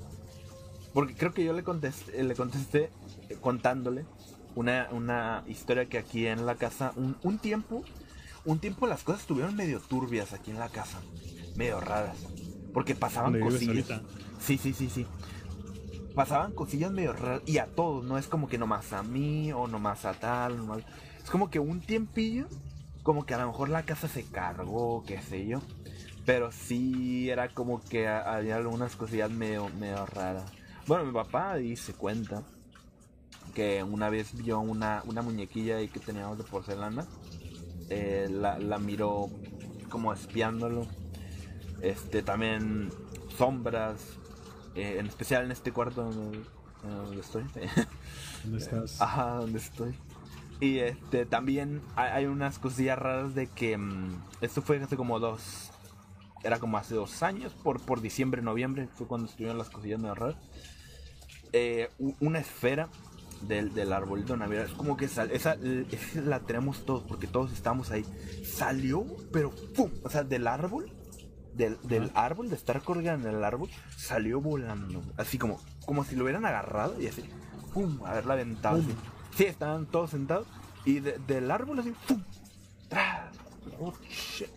Porque creo que yo le contesté, le contesté eh, contándole una, una historia que aquí en la casa, un, un tiempo, un tiempo las cosas estuvieron medio turbias aquí en la casa. Medio raras. Porque pasaban ¿Dónde vives cosillas. ahorita? Sí, sí, sí, sí. Pasaban cosillas medio raras. Y a todos, no es como que nomás a mí o nomás a tal. nomás- Es como que un tiempillo, como que a lo mejor la casa se cargó, qué sé yo. Pero sí era como que ha- había algunas cosillas medio, medio raras. Bueno, mi papá dice cuenta que una vez vio una, una muñequilla ahí que teníamos de porcelana. eh, la, la miró como espiándolo. Este, también sombras. eh, en especial en este cuarto donde, donde estoy. ¿Dónde estás? Ajá, donde estoy. Y este también hay, unas cosillas raras de que mm, esto fue hace como dos. Era como hace dos años, por, por diciembre, noviembre, fue cuando estuvieron las cosillas medio raras. Eh, una esfera del, del arbolito de Navidad. Es como que sal- esa, esa la tenemos todos, porque todos estamos ahí. Salió, pero ¡pum! O sea, del árbol, del, del árbol, de estar colgada en el árbol, salió volando. Así como, como si lo hubieran agarrado y así, ¡pum! Haberla aventado. así. Sí, estaban todos sentados. Y de- del árbol así, ¡pum! ¡Tras! Oh, shit.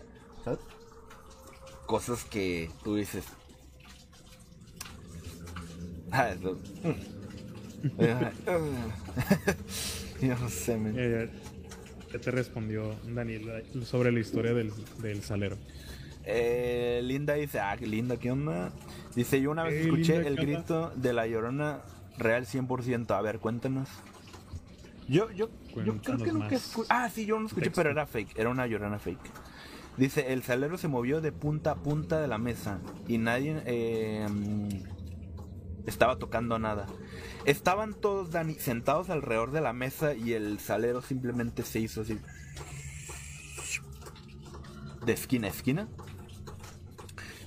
¿Sabes? Cosas que tú dices. Ah, eso. Yo no sé, men. Eh, ¿Qué te respondió Daniel sobre la historia del, del salero? Eh, Linda dice, ah, qué linda, ¿qué onda? Dice, yo una vez escuché Linda, el grito de la llorona real 100%. A ver, cuéntanos. Yo, yo, yo creo que nunca escuché. Ah, sí, yo no escuché, Texto. pero era fake. Era una llorona fake. Dice, el salero se movió de punta a punta de la mesa y nadie eh, estaba tocando nada. Estaban todos, Dani, sentados alrededor de la mesa y el salero simplemente se hizo así. De esquina a esquina.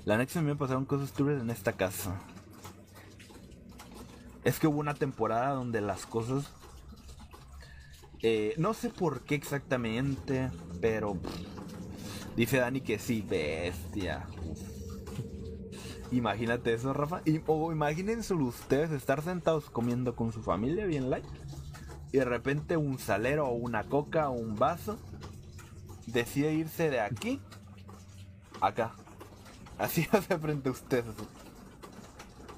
La neta me pasaron cosas turbias en esta casa. Es que hubo una temporada donde las cosas... eh, no sé por qué exactamente, pero... dice Dani que sí, bestia. Imagínate eso, Rafa. O imagínense ustedes estar sentados comiendo con su familia bien light. Y de repente un salero o una coca o un vaso decide irse de aquí acá. Así hace frente a ustedes.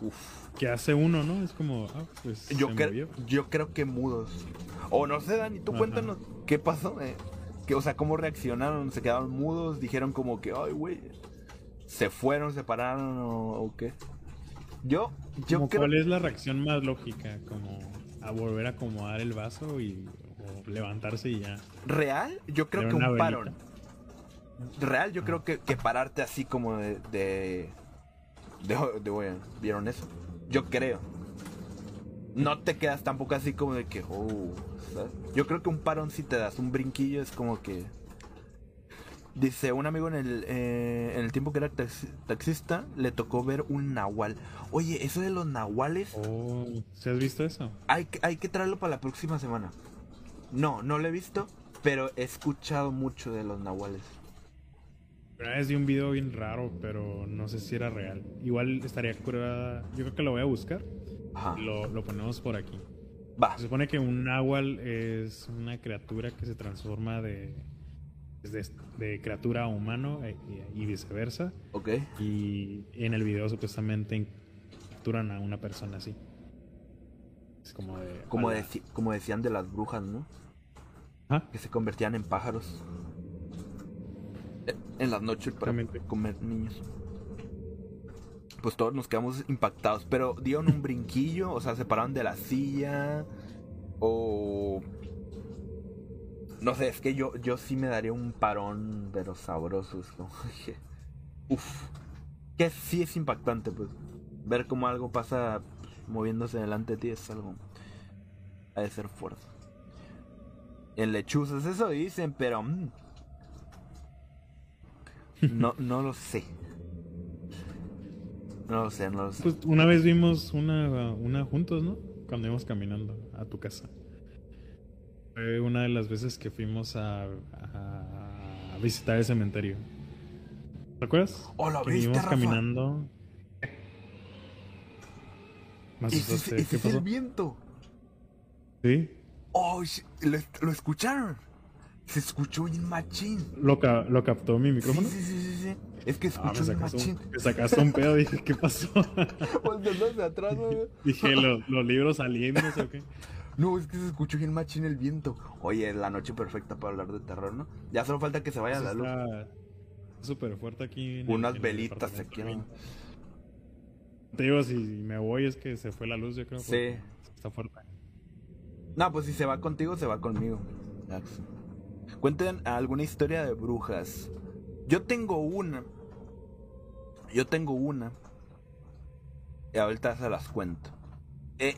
Uf. ¿Qué hace uno, no? Es como, ah, pues Yo, se cre- movió. yo creo que mudos. O no sé, Dani, tú Ajá. cuéntanos qué pasó. eh? Que, o sea, cómo reaccionaron, se quedaron mudos, dijeron como que, ay, güey, se fueron, se pararon o, o qué. Yo, yo Como creo ¿Cuál es la reacción más lógica? Como a volver a acomodar el vaso y o levantarse y ya. real, yo creo Era que un velita. parón. Real, yo creo que, que pararte así como de, de, de, de, ¿vieron eso? Yo creo. No te quedas tampoco así como de que, oh, ¿sabes? Yo creo que un parón si te das un brinquillo es como que... Dice, un amigo en el, eh, en el tiempo que era taxi- taxista le tocó ver un nahual. Oye, eso de los nahuales, Oh, ¿se has visto eso? hay, que- hay que traerlo para la próxima semana. No, no lo he visto, pero he escuchado mucho de los nahuales. Una vez vi un video bien raro, pero no sé si era real. Igual estaría curada. Yo creo que lo voy a buscar. Ajá. Lo, lo ponemos por aquí. Va. Se supone que un náhuatl es una criatura que se transforma de, de, de criatura a humano e- y, viceversa. Ok. Y en el video supuestamente capturan a una persona así. Es como de... Como, deci- como decían de las brujas, ¿no? Que se convertían en pájaros. En las noches para comer niños. Pues todos nos quedamos impactados. Pero dieron un brinquillo, o sea, se pararon de la silla. O. No sé, es que yo, yo sí me daría un parón, pero sabroso. Es como. Uf. Que sí es impactante, pues. Ver cómo algo pasa moviéndose delante de ti es algo. Ha de ser fuerte. En lechuzas, eso dicen, pero. mm, no, no lo sé. No lo sé, no lo sé. Pues una vez vimos una, una juntos, ¿no? cuando íbamos caminando a tu casa. Fue una de las veces que fuimos a, a- a visitar el cementerio. ¿Te acuerdas? Oh, ¿lo que viste, Rafa? caminando. Más Ese, ¿Qué es pasó? el viento. Sí, Oh, ¿lo, lo escucharon? Se escuchó bien machín. lo, ca- lo captó mi micrófono. sí, sí, sí, sí. Es que Ah, escuchó bien sacaste, machín. un, me sacaste un pedo, dije, ¿qué pasó? Hacia atrás, güey. dije, ¿lo- los libros saliéndose o qué? No, es que se escuchó bien machín el viento. Oye, la noche perfecta para hablar de terror, ¿no? Ya solo falta que se vaya la luz. Está súper fuerte aquí. en el- Unas en velitas aquí, ¿no? Te digo, si me voy es que se fue la luz, yo creo. Sí. Está fuerte. No, pues si se va contigo, se va conmigo. Cuenten alguna historia de brujas. Yo tengo una. Yo tengo una. Y ahorita se las cuento. Eh,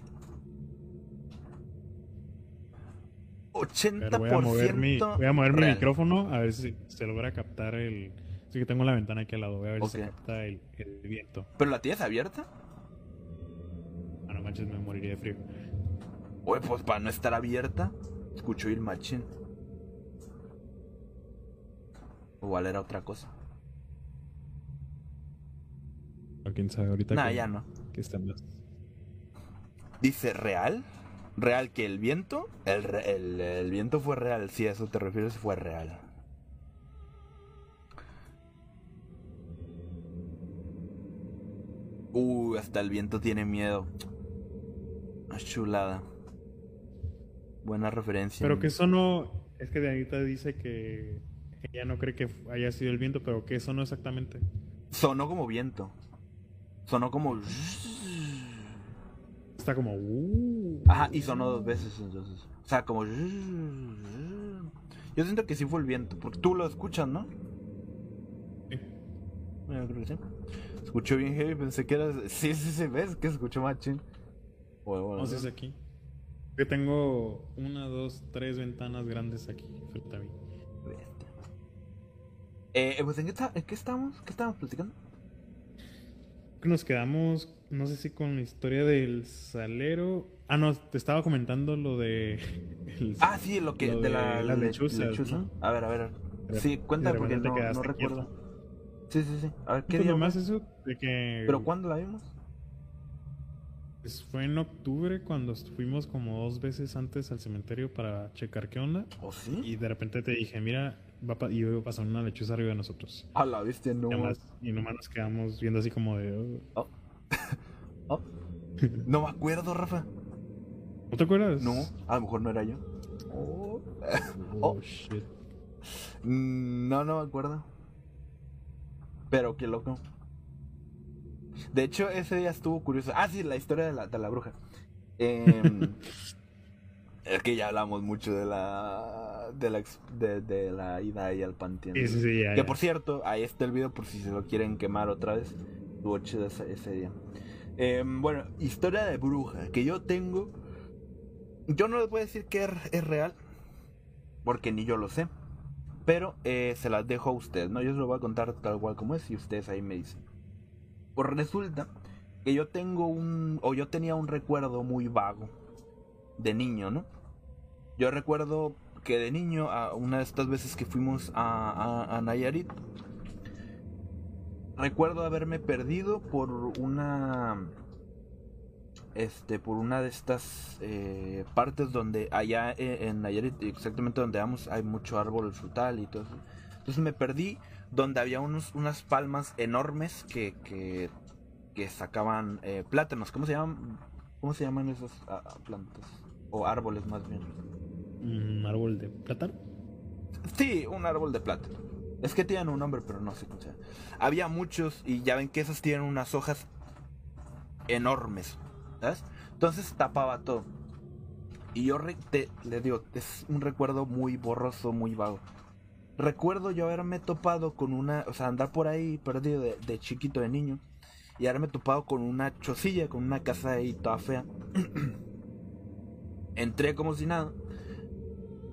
80% Pero voy a mover mi, voy a mover mi micrófono a ver si se logra captar el. Sí que tengo la ventana aquí al lado. Voy a ver si se capta el, el viento. ¿Pero la tienes abierta? Ah, no manches, me moriría de frío. Oye, pues para no estar abierta, escucho ir machín. Igual era otra cosa. O quién sabe ahorita Nah, que, ya no. que está más. Dice, ¿real? ¿Real que el viento? El, re- el, el viento fue real, si a eso te refieres, fue real. Uh, hasta el viento tiene miedo. Ah, Chulada. Buena referencia. Pero que eso no. Es que de ahorita dice que ella no cree que haya sido el viento, pero que eso no exactamente. Sonó como viento. Sonó como... Está como. Uh, Ajá, y sonó dos veces entonces. O sea, como... Yo siento que sí fue el viento, porque tú lo escuchas, ¿no? Sí. Yo creo que sí. Escuchó bien heavy, pensé que era... Sí, sí, sí, ves que escuchó machín. Bueno, bueno, Vamos a bueno. aquí. Yo tengo una, dos, tres ventanas grandes aquí frente a mí. Bestia. Eh, pues ¿en qué, está- en qué estamos? ¿Qué estábamos platicando? nos quedamos, no sé si con la historia del salero. Ah, no, te estaba comentando lo de. el- Ah, sí, lo que... lo de, la las lechuzas, lechuza. ¿no? A ver, a ver. Sí, cuenta porque no, recuerdo. quieto. Sí, sí, sí. A ver, ¿qué Pues día fue? eso de que. ¿Pero cuándo la vimos? Pues fue en octubre cuando fuimos como dos veces antes al cementerio para checar qué onda. ¿O sí? Y de repente te dije, mira, va pa- y iba a pasar una lechuza arriba de nosotros. A la bestia, no. Y, nomás, y nomás nos quedamos viendo así como de. "Oh". Oh. Oh. No me acuerdo, Rafa. ¿No te acuerdas? No, a lo mejor no era yo. Oh. Oh, shit. No, no me acuerdo. Pero qué loco. De hecho, ese día estuvo curioso. Ah, sí, la historia de la, de la bruja. Em, es que ya hablamos mucho de la de la, de, de la ida ahí al panteón. Sí, sí, sí, ya, Que por cierto, ahí está el video por si se lo quieren quemar otra vez. Estuvo chido ese, ese día. Em, bueno, historia de bruja que yo tengo. Yo no les voy a decir que es, es real, porque ni yo lo sé. Pero eh, se las dejo a ustedes, ¿no? Yo se lo voy a contar tal cual como es y ustedes ahí me dicen. Pues resulta que yo tengo un. o yo tenía un recuerdo muy vago de niño, ¿no? Yo recuerdo que de niño, una de estas veces que fuimos a Nayarit, recuerdo haberme perdido por una. Este, por una de estas eh, partes donde allá eh, en Nayarit, exactamente donde vamos, hay mucho árbol frutal y todo eso. Entonces me perdí donde había unos, unas palmas enormes que, que, que sacaban eh, plátanos. ¿Cómo se llaman? ¿Cómo se llaman esas ah, ah, plantas? O árboles más bien. Un árbol de plátano. Sí, un árbol de plátano. Es que tienen un nombre, pero no sé cómo. Había muchos y ya ven que esas tienen unas hojas enormes, ¿sabes? Entonces tapaba todo. Y yo te, le digo, es un recuerdo muy borroso, muy vago. Recuerdo yo haberme topado con una, o sea, andar por ahí perdido de, de chiquito, de niño, y haberme topado con una chocilla, con una casa ahí toda fea. Entré como si nada.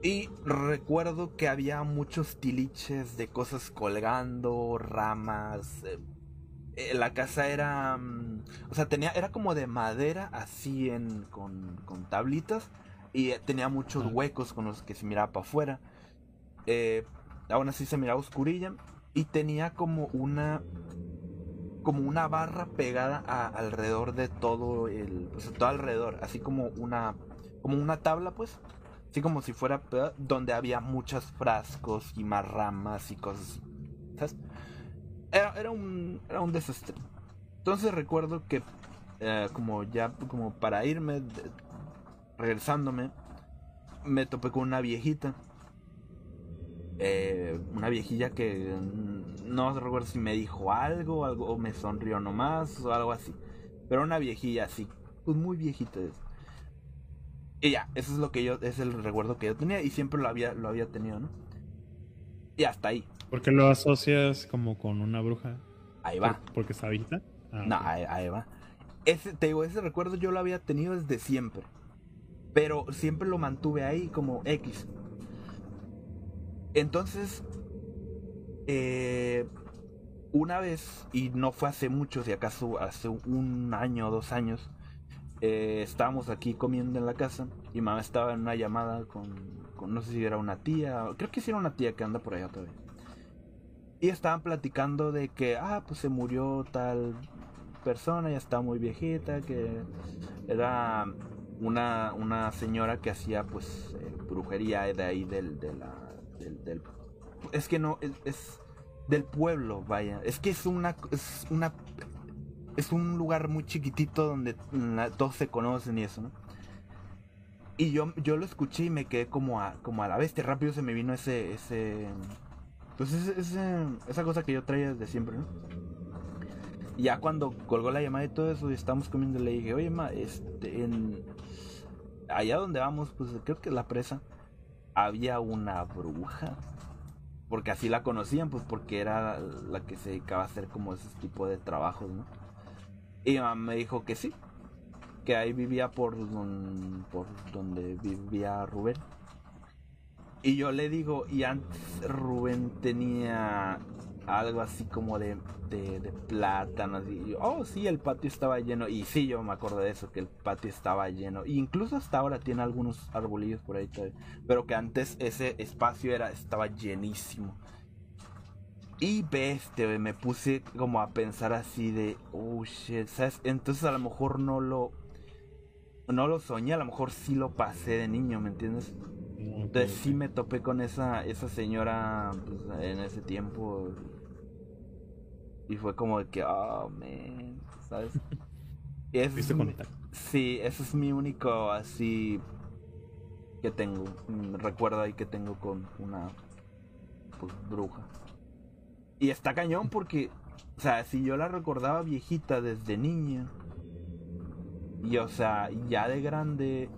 Y recuerdo que había muchos tiliches de cosas colgando, ramas, eh, eh, la casa era, mm, o sea, tenía, era como de madera, así en, con, con tablitas, y eh, tenía muchos huecos con los que se miraba para afuera. Eh, aún así se miraba oscurilla, y tenía como una, como una barra pegada a- alrededor de todo el, pues todo alrededor, así como una, como una tabla, pues, así como si fuera, donde había muchos frascos y más ramas y cosas. Era, era un, era un desastre. Entonces recuerdo que, eh, como ya, como para irme, regresándome, me topé con una viejita. Eh, una viejilla que no recuerdo si me dijo algo, algo o me sonrió nomás o algo así. Pero una viejilla así, pues muy viejita. Y ya, eso es lo que yo, es el recuerdo que yo tenía y siempre lo había, lo había tenido, ¿no? Y hasta ahí, ¿Por qué lo asocias como con una bruja? ahí va. ¿Por- ¿Porque está viejita? Ah, No, ok. ahí, ahí va. Ese, te digo, ese recuerdo yo lo había tenido desde siempre. Pero siempre lo mantuve ahí como X. Entonces, eh, una vez, y no fue hace mucho, si acaso hace un año o dos años, eh, estábamos aquí comiendo en la casa y mamá estaba en una llamada con, no sé si era una tía, creo que sí era una tía que anda por allá todavía. Y estaban platicando de que, ah, pues se murió tal persona, ya está muy viejita, que era una, una señora que hacía pues eh, brujería de ahí del, del, del- Es que no, es, es del pueblo, vaya. Es que es una, es una, es un lugar muy chiquitito donde la- todos se conocen y eso, ¿no? Y yo, yo lo escuché y me quedé como a, como a la bestia. Rápido se me vino ese, ese, pues ese- esa cosa que yo traía desde siempre, ¿no? Ya cuando colgó la llamada y todo eso, y estábamos comiendo, le dije, oye, ma, este, allá donde vamos, pues creo que es la presa, había una bruja. Porque así la conocían, pues porque era la que se dedicaba a hacer como ese tipo de trabajos, ¿no? Y mi mamá me dijo que sí, que ahí vivía por, don- por donde vivía Rubén. Y yo le digo, y antes Rubén tenía algo así como de, de, plátanos. Y yo, oh, sí, el patio estaba lleno. Y sí, yo me acuerdo de eso, que el patio estaba lleno. E incluso hasta ahora tiene algunos arbolillos por ahí todavía. Pero que antes ese espacio era, estaba llenísimo. Y bestia, me puse como a pensar así de, oh shit, ¿sabes? Entonces a lo mejor no lo, no lo soñé, a lo mejor sí lo pasé de niño, ¿me entiendes? Entonces sí me topé con esa, esa señora pues, en ese tiempo. Y fue como de que, oh, man, ¿sabes? Y eso Fuiste es mi- sí, eso es mi único así que tengo, mm, recuerdo ahí que tengo con una pues, bruja. Y está cañón porque, o sea, si yo la recordaba viejita desde niña, y o sea, ya de grande,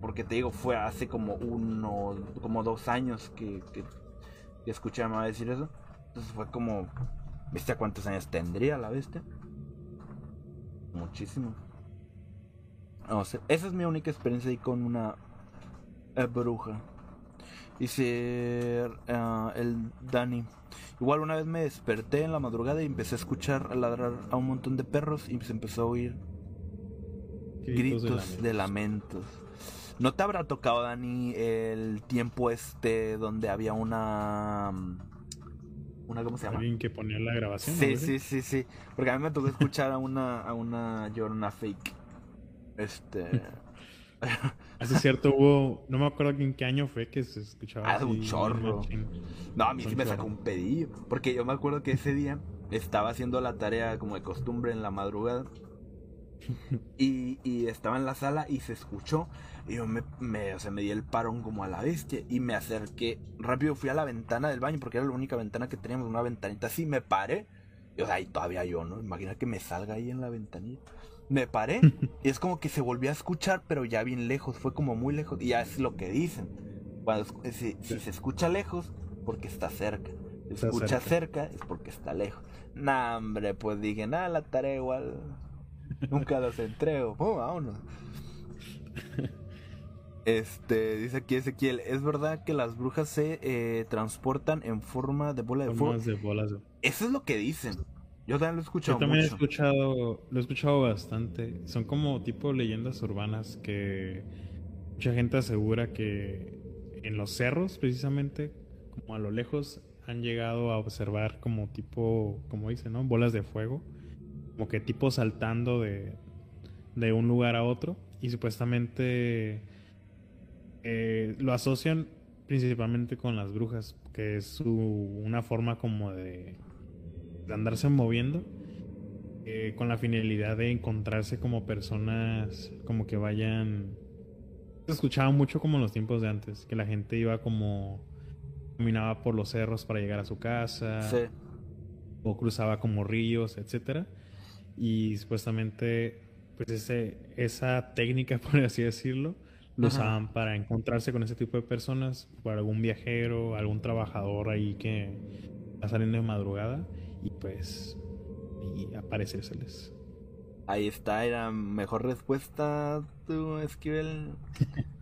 porque te digo, fue hace como uno, como dos años que, que, escuché a mamá decir eso. Entonces fue como, ¿viste cuántos años tendría la bestia? Muchísimo. No sé, esa es mi única experiencia ahí con una eh, bruja. Dice eh, el Dani. Igual una vez me desperté en la madrugada y empecé a escuchar ladrar a un montón de perros y se empezó a oír gritos de lamentos. ¿No te habrá tocado, Dani, el tiempo este donde había una... mm, una ¿Cómo se llama? Alguien que ponía la grabación. Sí, sí, sí, sí. Porque a mí me tocó escuchar a una, a una llorona fake. Este... Hace cierto hubo, no me acuerdo en qué año fue que se escuchaba. Ah, un así, chorro. No, a mí sí me sacó un pedillo. Porque yo me acuerdo que ese día estaba haciendo la tarea como de costumbre en la madrugada. Y, y estaba en la sala y se escuchó. Y yo me, me, o sea, me di el parón como a la bestia. Y me acerqué. Rápido fui a la ventana del baño porque era la única ventana que teníamos. Una ventanita así. Me paré. Y o sea, ahí todavía yo, ¿no? Imagina que me salga ahí en la ventanilla. Me paré. y es como que se volvió a escuchar, pero ya bien lejos. Fue como muy lejos. Y ya es lo que dicen. Cuando, escu- si, si se escucha lejos, porque está cerca. Si se Está escucha cerca. cerca, es porque está lejos. Nah, hombre, pues dije, nada, la tarea igual. Nunca los entrego. Oh, vámonos. Este, dice aquí Ezequiel, ¿es verdad que las brujas se eh, transportan en forma de bola de fuego? Formas de bolas. de- Eso es lo que dicen. Yo también lo he escuchado Yo también he escuchado, lo he escuchado bastante. Son como tipo leyendas urbanas que mucha gente asegura que en los cerros, precisamente, como a lo lejos, han llegado a observar como tipo, como dicen, ¿no? Bolas de fuego. Como que tipo saltando de, de un lugar a otro. Y supuestamente eh, lo asocian principalmente con las brujas, que es su, una forma como de, de andarse moviendo eh, con la finalidad de encontrarse como personas como que vayan se escuchaba mucho como en los tiempos de antes que la gente iba como caminaba por los cerros para llegar a su casa Sí. o cruzaba como ríos etcétera. Y supuestamente pues ese, esa técnica por así decirlo lo usaban para encontrarse con ese tipo de personas por algún viajero algún trabajador ahí que está saliendo de madrugada y pues y aparecérseles Ahí está, era mejor respuesta tu Esquivel.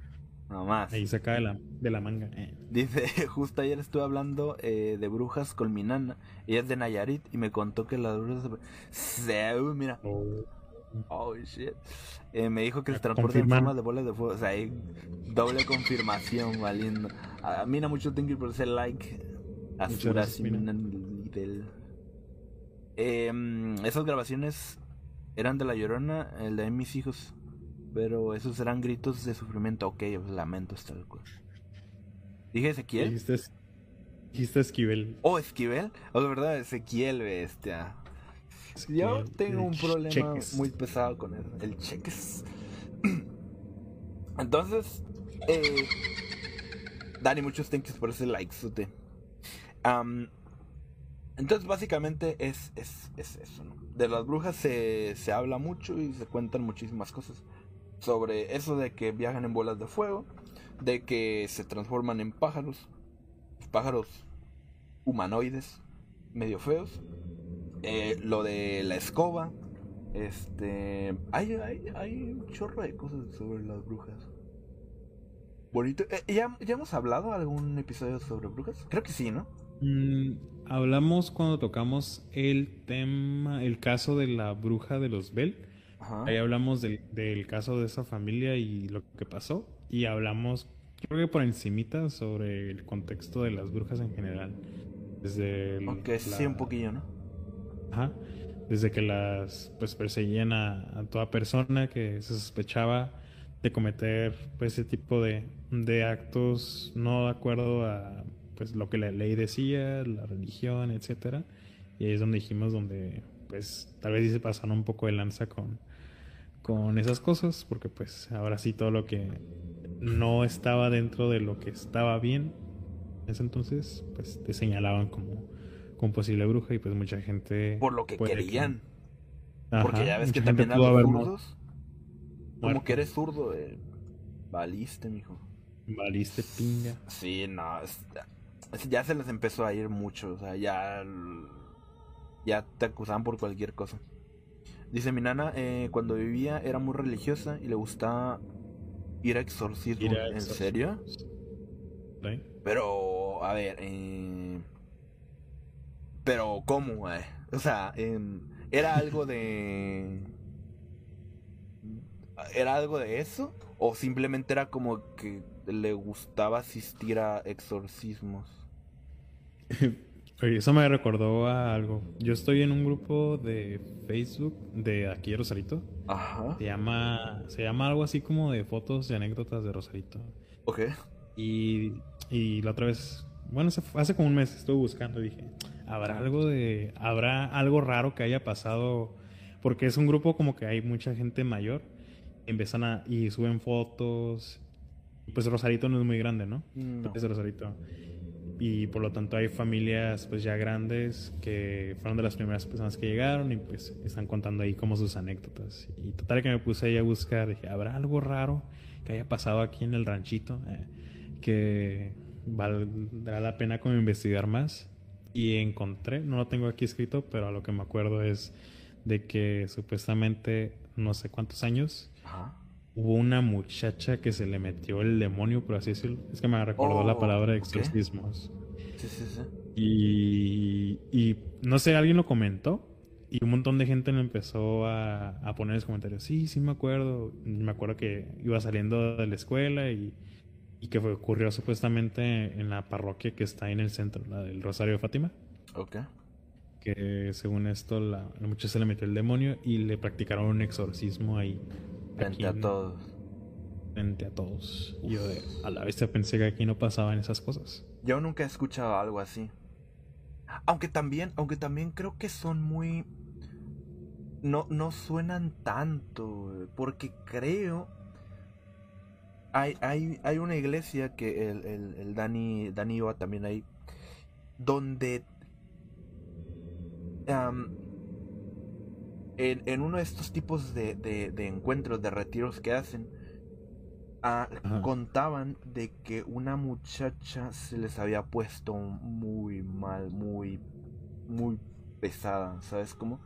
No más. ahí saca de la, de la manga eh. Dice, justo ayer estuve hablando eh, de brujas con mi nana. Ella es de Nayarit y me contó que las brujas se... mira. O- Oh, shit. Eh, me dijo que se Ah, transporta en forma de bolas de fuego. O sea, hay doble confirmación, valiendo. A mí no mucho tengo por ese like. Azura Mina. del... Eh, esas grabaciones eran de La Llorona, el de mis hijos. Pero esos eran gritos de sufrimiento. Ok, lamentos tal cual. Dije Ezequiel. dijiste, dijiste Esquivel Oh, Esquivel. Oh, de verdad, Ezequiel, bestia. Yo tengo un el problema Cheques. muy pesado con él. El cheques. Entonces, eh, Dani, muchos thanks por ese like, sute. Am, entonces, básicamente es, es, es eso, ¿no? De las brujas se, se habla mucho y se cuentan muchísimas cosas. Sobre eso de que viajan en bolas de fuego, de que se transforman en pájaros, pájaros humanoides, medio feos. Eh, lo de la escoba. Este. Hay, hay, hay un chorro de cosas sobre las brujas. Bonito. Eh, ¿ya, ¿Ya hemos hablado algún episodio sobre brujas? Creo que sí, ¿no? Mm, hablamos cuando tocamos el tema, el caso de la bruja de los Bell. Ajá. Ahí hablamos del, del caso de esa familia y lo que pasó. Y hablamos, creo que por encimita, sobre el contexto de las brujas en general. Desde el- Aunque sí, un poquillo, ¿no? Ajá. Desde que las pues perseguían a, a toda persona que se sospechaba de cometer pues ese tipo de, de actos no de acuerdo a pues lo que la ley decía, la religión, etcétera. Y ahí es donde dijimos donde pues tal vez sí se pasaron un poco de lanza con, con esas cosas, porque pues ahora sí todo lo que no estaba dentro de lo que estaba bien en ese entonces, pues te señalaban como, como posible bruja y pues mucha gente... Por lo que querían. Ajá, Porque ya ves que también a los zurdos. Como que eres zurdo, eh, valiste, mijo. Valiste pinga. Sí, no, ya se les empezó a ir mucho, o sea, ya, ya te acusaban por cualquier cosa. Dice mi nana, eh, cuando vivía era muy religiosa y le gustaba ir a exorcismo. Ir a ¿En serio? ¿Sí? Pero, a ver, eh, pero ¿cómo? eh? O sea, em, ¿era algo de... ¿Era algo de eso? ¿O simplemente era como que le gustaba asistir a exorcismos? Oye, eso me recordó a algo. Yo estoy en un grupo de Facebook de aquí de Rosarito. Ajá. Se llama, se llama algo así como de fotos y anécdotas de Rosarito. Ok. Y, y la otra vez, bueno, hace como un mes estuve buscando y dije, ¿habrá algo de, habrá algo raro que haya pasado? Porque es un grupo como que hay mucha gente mayor. Empiezan a, y suben fotos. Pues Rosarito no es muy grande, ¿no? No. Es Rosarito. Y por lo tanto hay familias pues ya grandes que fueron de las primeras personas que llegaron y pues están contando ahí como sus anécdotas. Y total que me puse ahí a buscar, dije, ¿habrá algo raro que haya pasado aquí en el ranchito? Eh, que valdrá la pena como investigar más. Y encontré, no lo tengo aquí escrito, pero a lo que me acuerdo es de que supuestamente no sé cuántos años. Hubo una muchacha que se le metió el demonio, por así decirlo. Es que me recordó la Oh, palabra ok. exorcismos. Sí, sí, sí. Y, y no sé, alguien lo comentó y un montón de gente me empezó a, a poner en los comentarios, sí, sí me acuerdo. Me acuerdo que iba saliendo de la escuela y, y que fue, ocurrió supuestamente en la parroquia que está ahí en el centro, la del Rosario de Fátima. Ok. Que según esto, la, la muchacha se le metió el demonio y le practicaron un exorcismo ahí. Frente aquí a todos. Frente a todos. Y yo a la vez pensé que aquí no pasaban esas cosas. Yo nunca he escuchado algo así. Aunque también, aunque también creo que son muy. No, no suenan tanto. Porque creo. Hay, hay, hay una iglesia que el, el, el Dani, Dani iba también ahí. Donde. En, en uno de estos tipos de, de, de encuentros, de retiros que hacen, ah, contaban de que una muchacha se les había puesto muy mal, muy, muy pesada, ¿sabes cómo?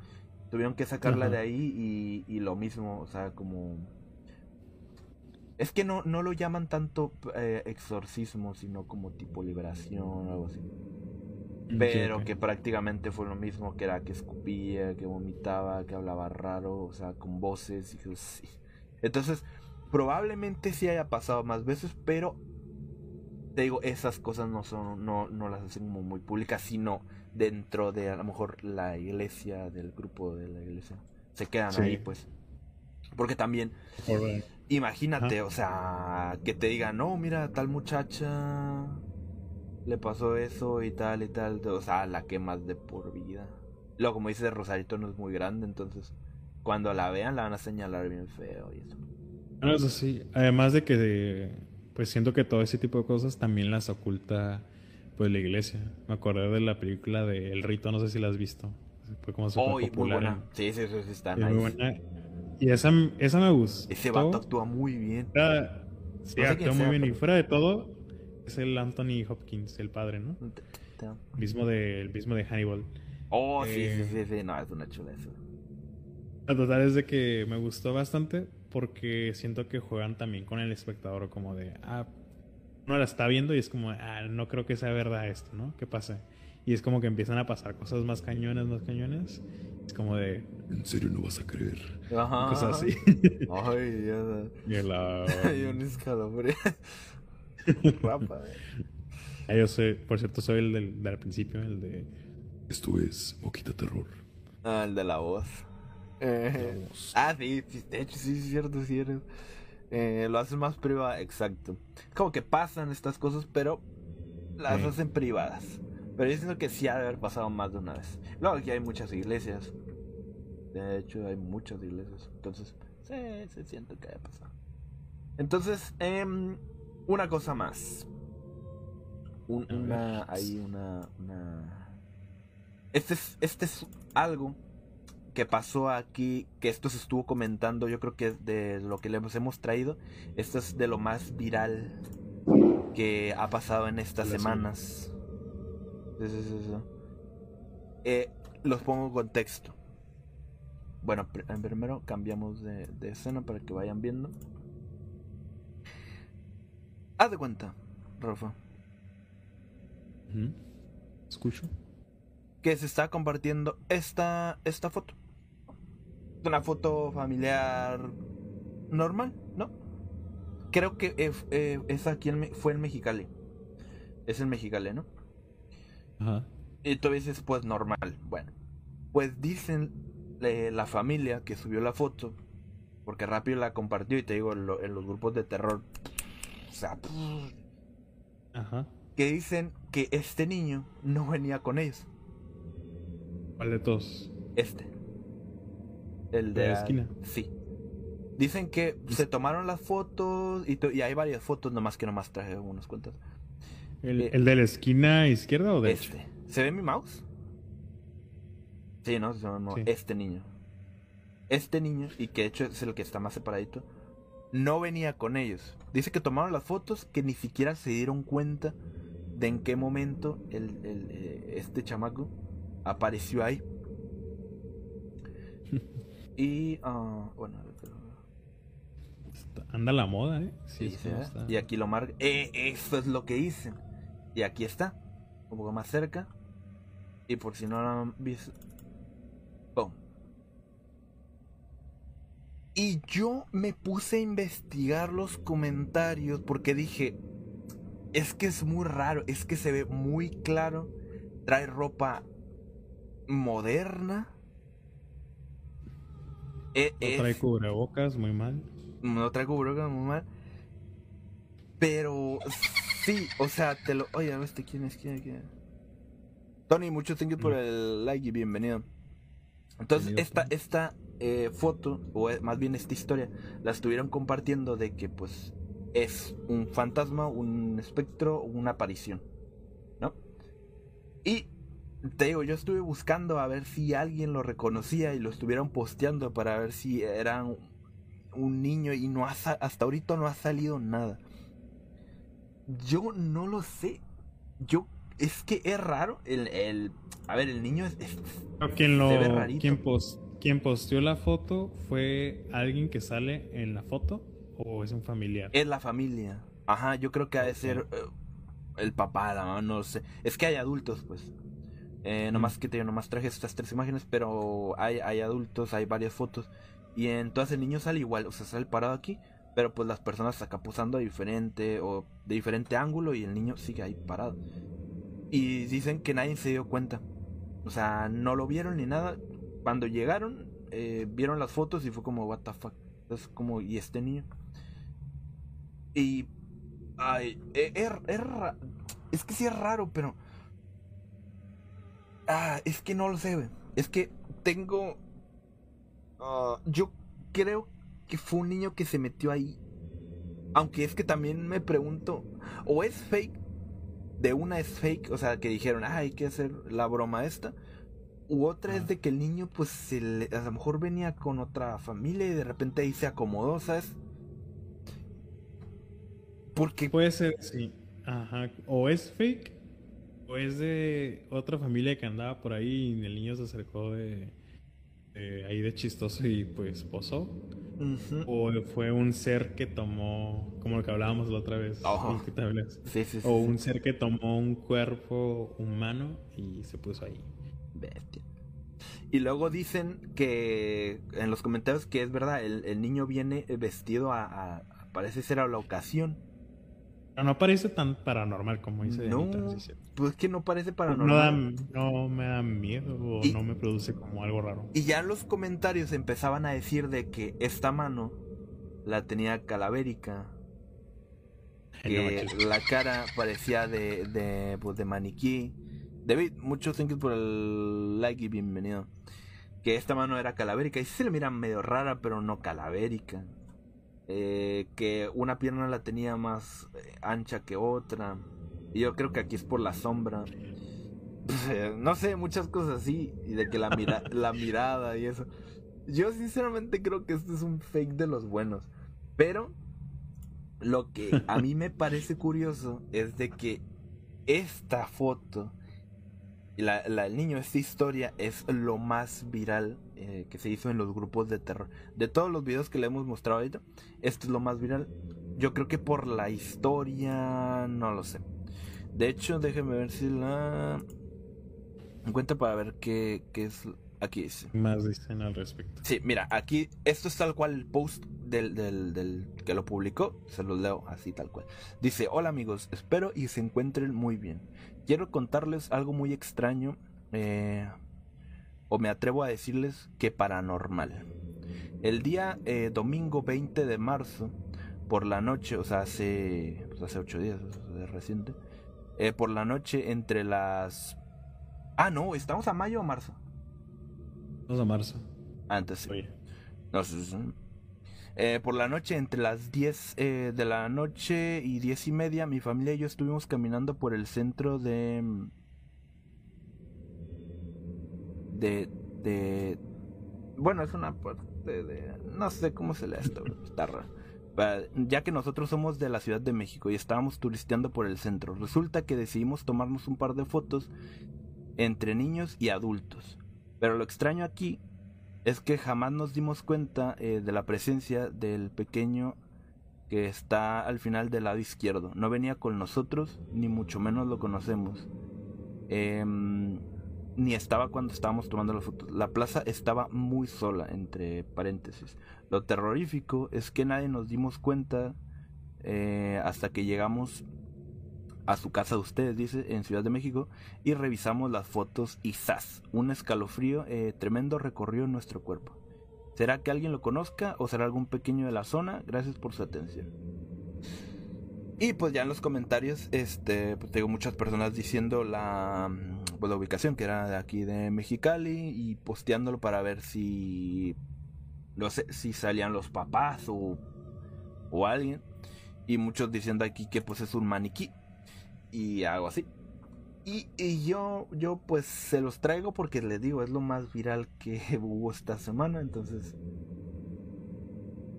Tuvieron que sacarla Ajá. de ahí y, y lo mismo, o sea, como... Es que no, no lo llaman tanto eh, exorcismo, sino como tipo liberación o algo así. Pero que prácticamente fue lo mismo, que era que escupía, que vomitaba, que hablaba raro, o sea, con voces y sí. Entonces, probablemente sí haya pasado más veces, pero te digo, esas cosas no son, no, no las hacen como muy públicas, sino dentro de a lo mejor la iglesia, del grupo de la iglesia. Se quedan Sí. ahí, pues. Porque también, imagínate, Ajá. o sea, que te digan, no, mira, tal muchacha le pasó eso y tal y tal, o sea, la quemas de por vida. Luego, como dice Rosarito, no es muy grande, entonces cuando la vean la van a señalar bien feo y eso. No, eso sí. Además de que, pues siento que todo ese tipo de cosas también las oculta, pues la iglesia. Me acordé de la película de El Rito, no sé si la has visto. Fue como súper Oh, y muy popular. buena. en- Sí, sí, sí, sí, está es muy nice. buena. Y esa, esa me gustó. Ese vato actúa muy bien. Era- sí, No sé actúa muy sea, bien. Y fuera de todo, es el Anthony Hopkins, el padre, ¿no? Mismo de, el mismo de Hannibal. Oh, sí, Eh. sí, sí, sí, no, es una chuleza. La total es de que me gustó bastante porque siento que juegan también con el espectador como de, ah, uno la está viendo y es como, ah, no creo que sea verdad esto, ¿no? ¿Qué pasa? Y es como que empiezan a pasar cosas más cañones, más cañones. Es como de ¿En serio no vas a creer? Ajá. cosas así. Ay, ya. Y la- Hay un escalofrío. Guapa, eh. Ah, yo soy, por cierto, soy el del, del principio, el de... Esto es Moquita Terror. Ah, el de la voz. Eh, La voz. ah, sí, sí, de hecho, sí, es cierto, sí eres. Eh, lo hacen más privado, exacto. Es como que pasan estas cosas, pero las Sí. hacen privadas. Pero yo siento que sí ha de haber pasado más de una vez. Luego aquí hay muchas iglesias. De hecho, hay muchas iglesias. Entonces, sí, se siente que haya pasado. Entonces, em, una cosa más. Un- una, hay una, una... Este es, este es algo que pasó aquí, que esto se estuvo comentando, yo creo que de lo que les hemos traído, esto es de lo más viral que ha pasado en estas La semanas. Sí, sí, sí, sí. Eh, los pongo en contexto. Bueno, pr- primero cambiamos de, de escena para que vayan viendo. Haz de cuenta, Rafa. ¿Escucho? que se está compartiendo esta, esta foto. Una foto familiar normal, ¿no? Creo que eh, eh, es aquí en fue en Mexicali. Es en Mexicali, ¿no? Ajá. Y tú dices, pues normal. Bueno, pues dicen eh, la familia que subió la foto, porque rápido la compartió y te digo, lo- en los grupos de terror. O sea, Ajá. que dicen que este niño no venía con ellos. ¿Cuál de todos? Este. El de, ¿De la esquina? Sí. Dicen que se tomaron las fotos y, hay varias fotos, nomás que nomás traje unas cuantas. ¿El, Eh, el de la esquina izquierda o derecha? Este. ¿Se ve mi mouse? Sí, no, no, no, Sí. este niño. Este niño, y que de hecho es el que está más separadito, no venía con ellos. Dice que tomaron las fotos que ni siquiera se dieron cuenta de en qué momento el, el, eh, este chamaco apareció ahí. Y, ah, bueno, Anda la moda, ¿eh? Sí, está. Y aquí lo marca. Eh, eso es lo que dicen. Y aquí está. Un poco más cerca. Y por si no lo han visto. ¡Pum! Y yo me puse a investigar los comentarios porque dije, es que es muy raro, es que se ve muy claro, trae ropa moderna. E- No trae cubrebocas, muy mal. no trae cubrebocas muy mal. Pero sí, o sea, te lo. Oye, este quién es, quién es, quién es? Tony, muchos thank you por Mm. el like y bienvenido. Entonces, Bienvenido, esta, esta eh, foto, o eh, más bien esta historia, la estuvieron compartiendo de que, pues, es un fantasma, un espectro, una aparición, ¿no? Y te digo, yo estuve buscando a ver si alguien lo reconocía y lo estuvieron posteando para ver si era un, niño y no ha hasta ahorita no ha salido nada. Yo no lo sé. Yo es que es raro el, el a ver, el niño es, es- quien lo Se ve rarito. quien, pos- quien posteó la foto fue alguien que sale en la foto o es un familiar. es la familia. Ajá, yo creo que ha de ser eh, el papá, la mamá, no sé. Es que hay adultos, pues. Eh, nomás que te nomás traje estas tres imágenes, pero hay, hay adultos, hay varias fotos. Y entonces el niño sale igual, o sea, sale parado aquí, pero pues las personas acá posando diferente o de diferente ángulo y el niño sigue ahí parado. Y dicen que nadie se dio cuenta. O sea, no lo vieron ni nada. Cuando llegaron, eh, vieron las fotos y fue como, what. Es como, ¿y este niño? Y. Ay, e- es, es, ra- es que sí es raro, pero. Ah, es que no lo sé, güey. Es que tengo. ah, yo creo que fue un niño que se metió ahí. Aunque es que también me pregunto. O es fake. De una es fake. O sea, que dijeron, ah, hay que hacer la broma esta. U otra es de que el niño, pues, se le- a lo mejor venía con otra familia y de repente ahí se acomodó, ¿sabes? Porque Puede ser, sí. Ajá. O es fake, o es de otra familia que andaba por ahí y el niño se acercó de, de ahí de chistoso y pues posó. O fue un ser que tomó, como lo que hablábamos la otra vez. Ajá. ¿sí? Sí, sí, sí. O un ser que tomó un cuerpo humano y se puso ahí. Bestia. Y luego dicen que en los comentarios que es verdad, el, el niño viene vestido a, parece ser a la ocasión. Pero no parece tan paranormal como dice No, sí, sí. pues que no parece No, paranormal. da- no me da miedo o Y- no me produce como algo raro. Y ya en los comentarios empezaban a decir de que esta mano la tenía calavérica, no que la cara parecía de, de, pues, de maniquí. David, muchos gracias por el like y bienvenido. Que esta mano era calavérica y sí se le mira medio rara, pero no calavérica. Eh, que una pierna la tenía más eh, ancha que otra. Y yo creo que aquí es por la sombra. Eh, No sé, muchas cosas así. Y de que la, mira la mirada y eso. Yo sinceramente creo que este es un fake de los buenos. Pero lo que a mí me parece curioso es de que esta foto, la, la del niño, esta historia es lo más viral eh, que se hizo en los grupos de terror. De todos los videos que le hemos mostrado ahorita, esto es lo más viral. Yo creo que por la historia, no lo sé. De hecho, déjenme ver si la encuentro para ver qué, qué es. Aquí dice. Más dicen al respecto. Sí, mira, aquí esto es tal cual el post del, del, del que lo publicó. Se los leo así tal cual. Dice, hola amigos, espero y se encuentren muy bien. Quiero contarles algo muy extraño. eh, o me atrevo a decirles que paranormal. El día eh, domingo 20 de marzo, por la noche, o sea, hace, pues hace ocho días, o sea, reciente. eh, por la noche entre las... Ah, no, estamos a mayo o marzo. Vamos a marzo. Antes sí. Oye. No. Eh, por la noche, entre las 10 eh, de la noche y 10 y media, mi familia y yo estuvimos caminando por el centro de. mm, de. de. Bueno, es una parte de. No sé cómo se lee esto, está raro. Ya que nosotros somos de la Ciudad de México y estábamos turisteando por el centro, resulta que decidimos tomarnos un par de fotos entre niños y adultos. Pero lo extraño aquí es que jamás nos dimos cuenta eh, de la presencia del pequeño que está al final del lado izquierdo. No venía con nosotros, ni mucho menos lo conocemos. Em, ni estaba cuando estábamos tomando las fotos. La plaza estaba muy sola, entre paréntesis. Lo terrorífico es que nadie nos dimos cuenta eh, hasta que llegamos a su casa de ustedes, dice, en Ciudad de México, y revisamos las fotos y ¡zas! Un escalofrío eh, tremendo recorrió nuestro cuerpo. ¿Será que alguien lo conozca o será algún pequeño de la zona? Gracias por su atención. Y pues ya en los comentarios, este, pues tengo muchas personas diciendo la, mm, pues, la ubicación que era de aquí de Mexicali y posteándolo para ver si, no sé, si salían los papás o, o alguien. Y muchos diciendo aquí que pues es un maniquí y algo así. Y, y, yo, yo pues se los traigo porque les digo, es lo más viral que hubo esta semana. Entonces,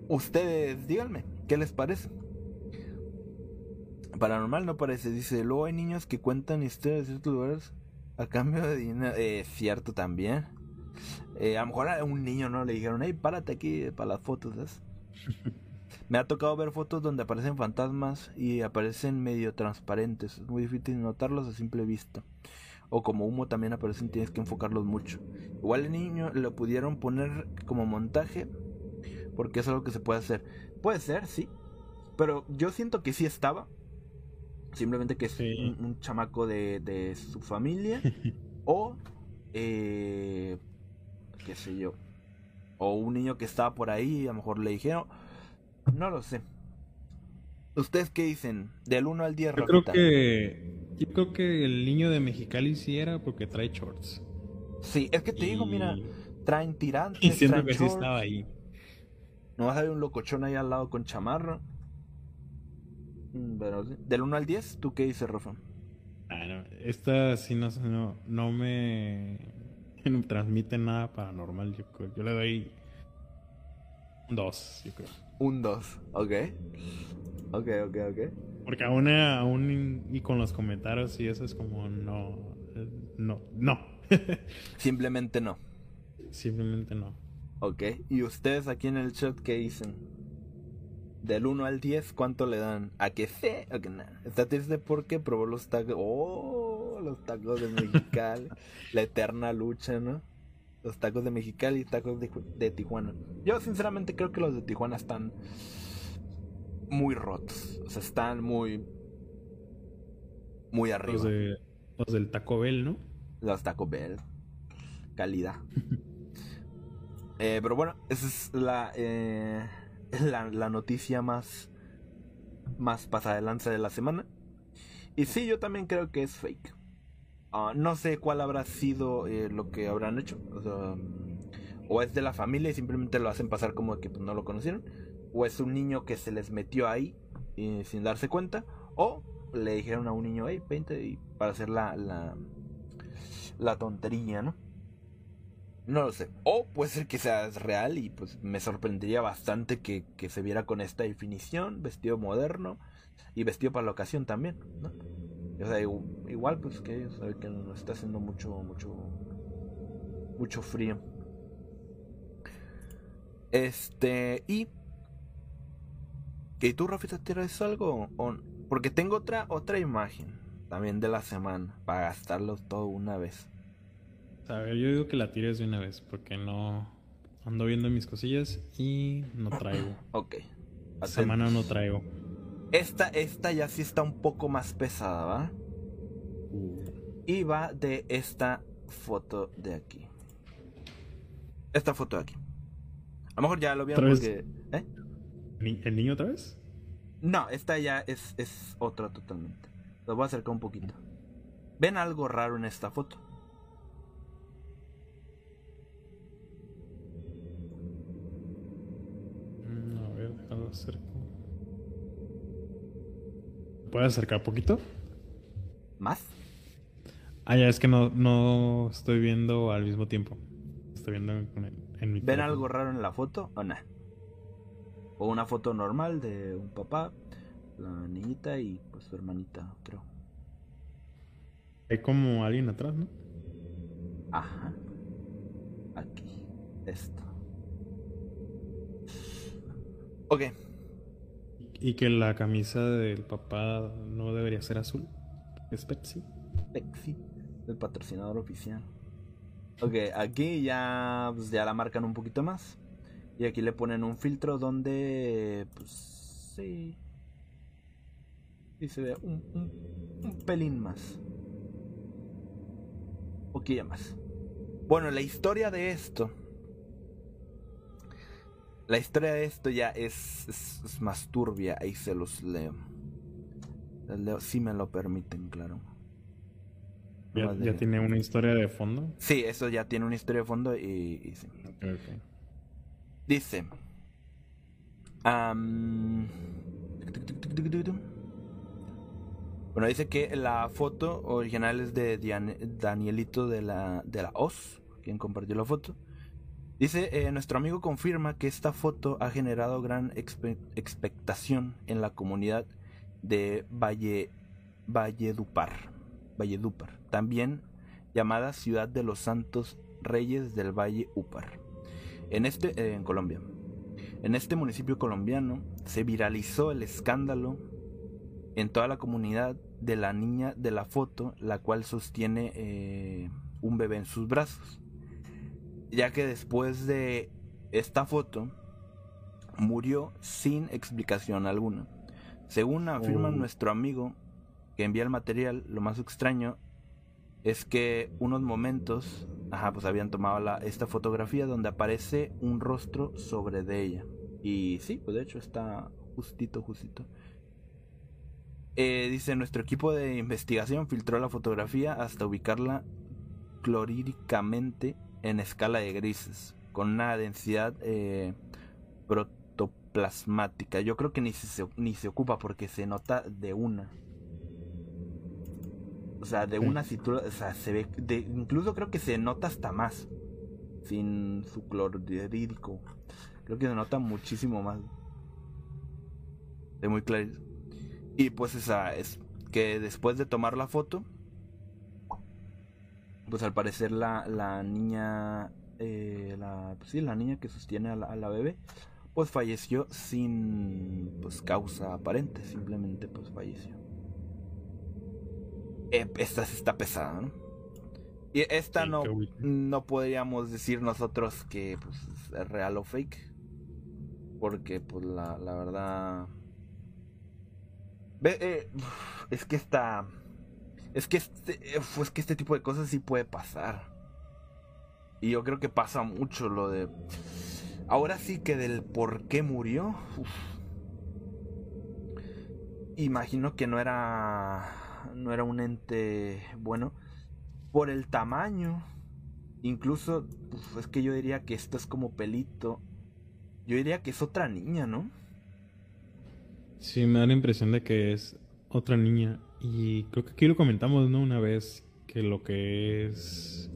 ustedes díganme, ¿qué les parece? Paranormal no parece, dice, luego hay niños que cuentan historias de ciertos lugares a cambio de dinero. Eh, cierto también. Eh, a lo mejor a un niño no le dijeron, hey, párate aquí para las fotos. ¿sabes? Me ha tocado ver fotos donde aparecen fantasmas y aparecen medio transparentes. Es muy difícil notarlos a simple vista. O como humo también aparecen, tienes que enfocarlos mucho. Igual el niño lo pudieron poner como montaje porque es algo que se puede hacer. Puede ser, sí. Pero yo siento que sí estaba. Simplemente que es Sí. un, un chamaco de, de su familia. o, eh, qué sé yo. O un niño que estaba por ahí a lo mejor le dijeron. No lo sé. ¿Ustedes qué dicen? Del 1 al 10, Yo creo que. Yo creo que el niño de Mexicali sí era porque trae shorts. Sí, es que te digo, mira, traen tirantes, Y siento traen que sí shorts. estaba ahí. No vas a ver un locochón ahí al lado con chamarra. Mm, Pero sí. Del 1 al 10, ¿tú qué dices, Rafa? Ah, no, esta sí no, no, no me no me transmite nada paranormal. Yo, creo. yo le doy un dos, yo creo. Un 2, ok. Ok, ok, ok. Porque aún, aún y con los comentarios y eso es como no, eh, no, no. Simplemente no. Simplemente no. Ok. ¿Y ustedes aquí en el chat qué dicen? Del 1 al 10, ¿cuánto le dan? ¿A que sí o que nada? Está triste porque probó los tacos. ¡Oh! Los tacos de Mexicali. La eterna lucha, ¿no? Los tacos de Mexicali y tacos de, de Tijuana. Yo sinceramente creo que los de Tijuana están muy rotos. O sea, están muy... Muy arriba. Los, de, los del Taco Bell, ¿no? Los Taco Bell. Calidad. Eh, pero bueno, esa es la, eh, la, la noticia más, más pasada de lanza de la semana. Y sí, yo también creo que es fake. Ah, no sé cuál habrá sido eh, lo que habrán hecho. O, es de la familia y simplemente lo hacen pasar como que pues, no lo conocieron. O es un niño que se les metió ahí eh, sin darse cuenta. O le dijeron a un niño, hey, vente y para hacer la, la, la tontería, ¿no? No lo sé. O puede ser que sea real y pues me sorprendería bastante que, que se viera con esta definición, vestido moderno y vestido para la ocasión también, ¿no? O sea, igu- igual pues que sabe que no está haciendo mucho, mucho, mucho frío. Este, y... ¿Y tú, Rafita, tienes algo? O- Porque tengo otra, otra imagen también de la semana para gastarlos todo una vez. A ver, yo digo que la tires de una vez porque no ando viendo mis cosillas y no traigo. Ok. Esta Atento. semana no traigo. Esta, esta ya sí está un poco más pesada, ¿va? Uh, Y va de esta foto de aquí. Esta foto de aquí. A lo mejor ya lo vieron porque... ¿Eh? ¿ni- ¿El niño otra vez? No, esta ya es, es otra totalmente. Lo voy a acercar un poquito. ¿Ven algo raro en esta foto? Mm, A ver, déjalo acerco. ¿Puedes acercar poquito? ¿Más? Ah, ya es que no, no estoy viendo al mismo tiempo. Estoy viendo en, en mi ¿Ven teléfono. algo raro en la foto o no? O una foto normal de un papá, la niñita y pues su hermanita, creo. Hay como alguien atrás, ¿no? Ajá. Aquí. Esto. Ok. Y que la camisa del papá no debería ser azul. Es Pepsi. Pepsi, el patrocinador oficial. Ok, aquí ya, pues, ya la marcan un poquito más. Y aquí le ponen un filtro donde, pues, sí. Sí se ve un, un, un pelín más. Un poquillo más. Bueno, la historia de esto. La historia de esto ya es, es, es más turbia. Ahí se los leo. Les leo, si me lo permiten, claro. Ya, tiene una historia de fondo. Sí, eso ya tiene una historia de fondo y, y sí. Ok, ok. Dice. am, bueno, dice que la foto original es de Dian- Danielito de la, de la Oz, quien compartió la foto. Dice, eh, nuestro amigo confirma que esta foto ha generado gran expe- expectación en la comunidad de Valle, Valledupar, Valledupar, también llamada Ciudad de los Santos Reyes del Valle Upar en este eh, en Colombia. En este municipio colombiano se viralizó el escándalo en toda la comunidad de la niña de la foto, la cual sostiene eh, un bebé en sus brazos. Ya que después de esta foto murió sin explicación alguna. Según afirma Oh. nuestro amigo que envía el material, lo más extraño es que unos momentos, ajá, pues habían tomado la, esta fotografía donde aparece un rostro sobre de ella. Y sí, pues de hecho está justito, justito. Eh, dice, nuestro equipo de investigación filtró la fotografía hasta ubicarla cloríricamente en escala de grises, con una densidad eh, protoplasmática. Yo creo que ni se, ni se ocupa porque se nota de una. O sea, de una cintura, o sea, se ve, de, incluso creo que se nota hasta más. Sin su clorídrico. Creo que se nota muchísimo más. De muy clarito. Y pues esa es que después de tomar la foto, pues al parecer la, la niña, eh, la, pues sí, la niña que sostiene a la, a la bebé, pues falleció sin pues causa aparente, simplemente pues falleció. Eh, esta sí está pesada, ¿no? Y esta no, no podríamos decir nosotros que pues, es real o fake. Porque pues la, la verdad... Ve, eh, es que esta... Es que este, eh, que este tipo de cosas sí puede pasar. Y yo creo que pasa mucho lo de... Ahora sí que del por qué murió. Imagino que no era... No era un ente bueno. Por el tamaño. Incluso, es que yo diría que esto es como pelito. Yo diría que es otra niña, ¿no? Sí, me da la impresión de que es otra niña. Y creo que aquí lo comentamos, ¿no? Una vez que lo que es.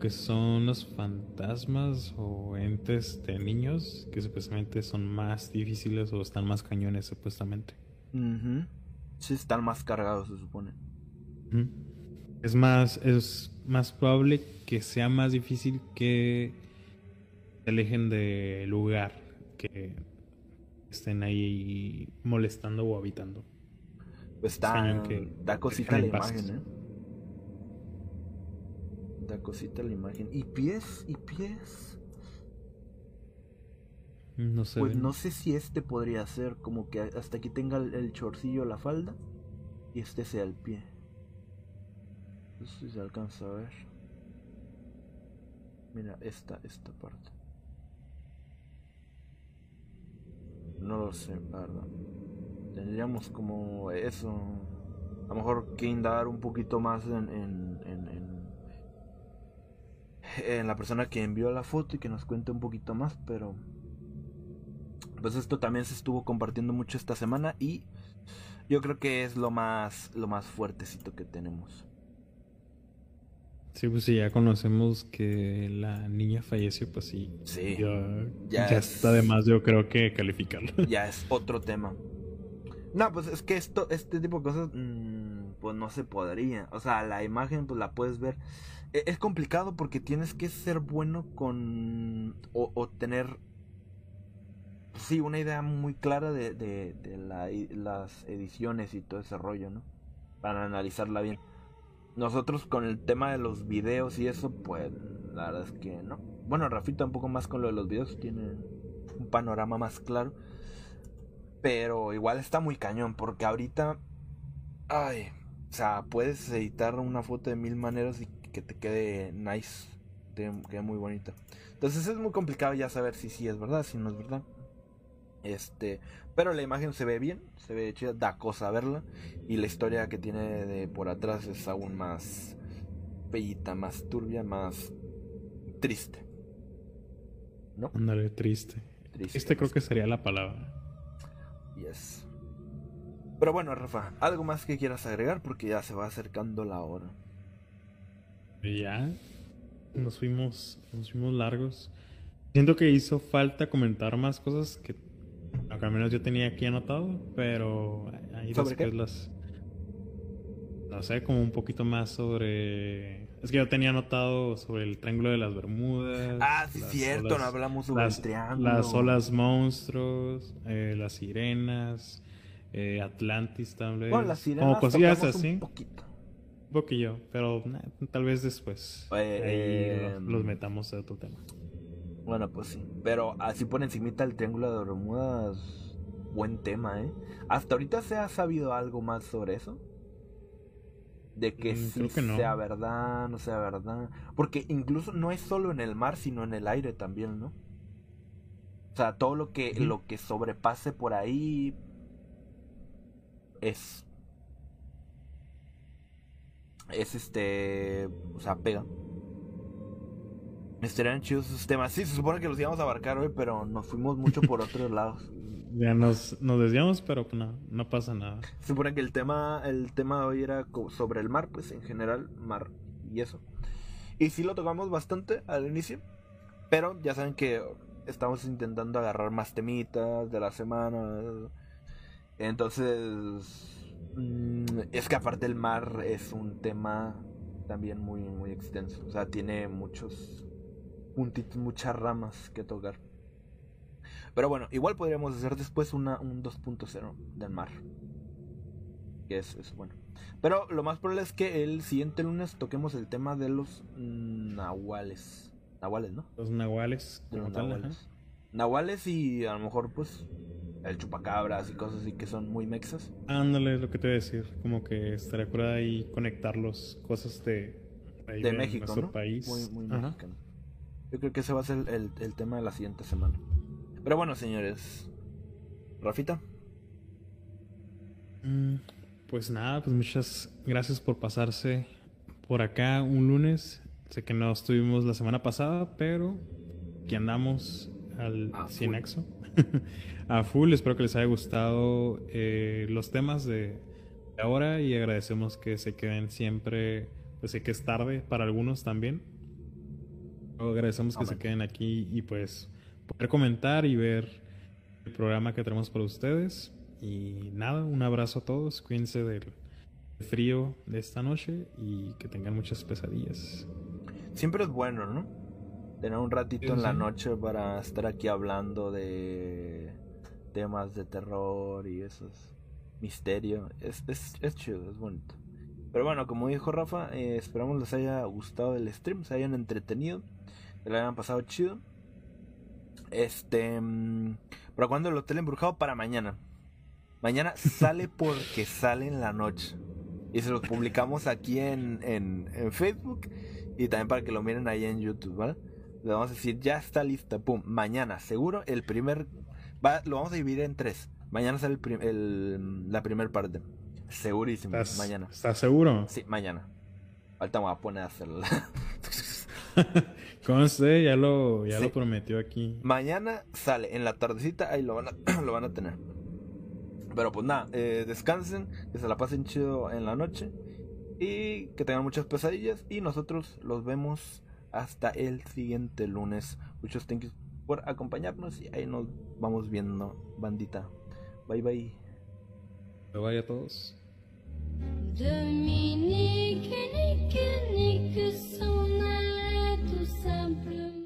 que son los fantasmas o entes de niños, que supuestamente son más difíciles o están más cañones, supuestamente. Sí, están más cargados, se supone. Es más, es más probable que sea más difícil que se alejen del lugar, que estén ahí molestando o habitando. Pues está, cañón que da cosita la imagen, ¿eh? Da cosita la imagen. ¿Y pies? ¿Y pies? No sé. Pues no sé si este podría ser como que hasta aquí tenga el, el chorcillo, la falda, y este sea el pie. No sé si se alcanza a ver. Mira, esta, esta parte. No lo sé, la verdad. Tendríamos como eso. A lo mejor que indagar un poquito más en, en, en, en, en la persona que envió la foto y que nos cuente un poquito más, pero pues esto también se estuvo compartiendo mucho esta semana y yo creo que es lo más lo más fuertecito que tenemos. Sí, pues si ya conocemos que la niña falleció, pues sí. Sí. Ya, Ya ya es- está de más, yo creo que calificarlo. Ya es otro tema. No, pues es que esto este tipo de cosas mm, pues no se podría. O sea, la imagen pues la puedes ver. E- Es complicado porque tienes que ser bueno con o, tener sí una idea muy clara de, de, de la- las ediciones y todo ese rollo, ¿no? Para analizarla bien. nosotros con el tema de los videos y eso, pues la verdad es que no. Bueno, Rafita un poco más con lo de los videos, tiene un panorama más claro. Pero igual está muy cañón, porque ahorita, ay, o sea, puedes editar una foto de mil maneras y que te quede nice, te quede muy bonita. Entonces es muy complicado ya saber si sí es verdad, si no es verdad. Este, pero la imagen se ve bien, se ve chida, da cosa verla. Y la historia que tiene de por atrás es aún más bellita, más turbia, más triste. ¿No? Ándale, triste. Triste, Este creo que sería la palabra. Yes. Pero bueno, Rafa, ¿algo más que quieras agregar? Porque ya se va acercando la hora. Ya nos fuimos, nos fuimos largos. Siento que hizo falta comentar más cosas que al menos yo tenía aquí anotado, pero ahí ¿Sobre después qué? las no sé, como un poquito más sobre es que yo tenía anotado sobre el triángulo de las Bermudas. Ah, sí, cierto, olas- no hablamos sobre las, el triángulo. las olas monstruos, eh, las sirenas, eh, Atlantis también. Bueno, las como sirenas cosillas tocamos así. un poquito. Un poquillo, pero nah, tal vez después. Eh, ahí los, em, los metamos a otro tema. Bueno, pues sí. Pero así por encimita el triángulo de Bermudas, buen tema, ¿eh? ¿Hasta ahorita se ha sabido algo más sobre eso? De que Mm, sí creo que no. sea verdad, no sea verdad. Porque incluso no es solo en el mar, sino en el aire también, ¿no? O sea, todo lo que, lo que sobrepase por ahí es. Es este. O sea, pega. Estarían chidos esos temas. Sí, se supone que los íbamos a abarcar hoy, pero nos fuimos mucho por otros lados. Ya nos, nos desviamos, pero no, no pasa nada. Se supone que el tema, el tema hoy era sobre el mar, pues en general, mar y eso. Y sí lo tocamos bastante al inicio, pero ya saben que estamos intentando agarrar más temitas de la semana. Entonces, mm, es que aparte el mar es un tema también muy, muy extenso. O sea, tiene muchos puntitos, muchas ramas que tocar. Pero bueno, igual podríamos hacer después una, un 2.0 del mar. Que es, es bueno. Pero lo más probable es que el siguiente lunes toquemos el tema de los nahuales. Nahuales, ¿no? Los nahuales, De los tal, ajá. nahuales. Nahuales y a lo mejor pues el chupacabras y cosas así que son muy mexas. Ándale, es lo que te voy a decir. Como que estaría curada ahí conectarlos, cosas de, ahí De México, nuestro ¿no? país. Muy, muy mexicano. Yo creo que ese va a ser el, el- el tema de la siguiente semana. Pero bueno, señores. Rafita. Mm, Pues nada, pues muchas gracias por pasarse por acá un lunes. Sé que no estuvimos la semana pasada, pero aquí andamos al A full. a full, espero que les haya gustado eh, los temas de ahora y agradecemos que se queden siempre, pues sé que es tarde para algunos también. Agradecemos que se queden aquí y pues poder comentar y ver el programa que tenemos para ustedes. Y nada, un abrazo a todos, cuídense del frío de esta noche y que tengan muchas pesadillas. Siempre es bueno, ¿no? Tener un ratito Sí, en la noche para estar aquí hablando de temas de terror y esos misterio. Es, es, es chido, es bonito. Pero bueno, como dijo Rafa, eh, esperamos les haya gustado el stream, se hayan entretenido, que lo hayan pasado chido. Este, mm, ¿para cuándo el hotel embrujado? Para mañana. Mañana sale porque sale en la noche. Y se los publicamos aquí en, en, en Facebook y también para que lo miren ahí en YouTube, ¿vale? Le vamos a decir, ya está lista, pum, mañana, seguro, el primer, va, lo vamos a dividir en tres. Mañana sale el prim- el- la primera parte, segurísimo, ¿Estás, mañana. ¿Estás seguro? Sí, mañana. Ahorita me voy a poner a hacerla. Conste, ya lo, ya lo prometió aquí. Mañana sale, en la tardecita, ahí lo van a, lo van a tener. Pero pues nada, eh, descansen, que se la pasen chido en la noche y que tengan muchas pesadillas. Y nosotros los vemos hasta el siguiente lunes. Muchos thank yous por acompañarnos y ahí nos vamos viendo, bandita. Bye bye. Bye bye a todos. sempre.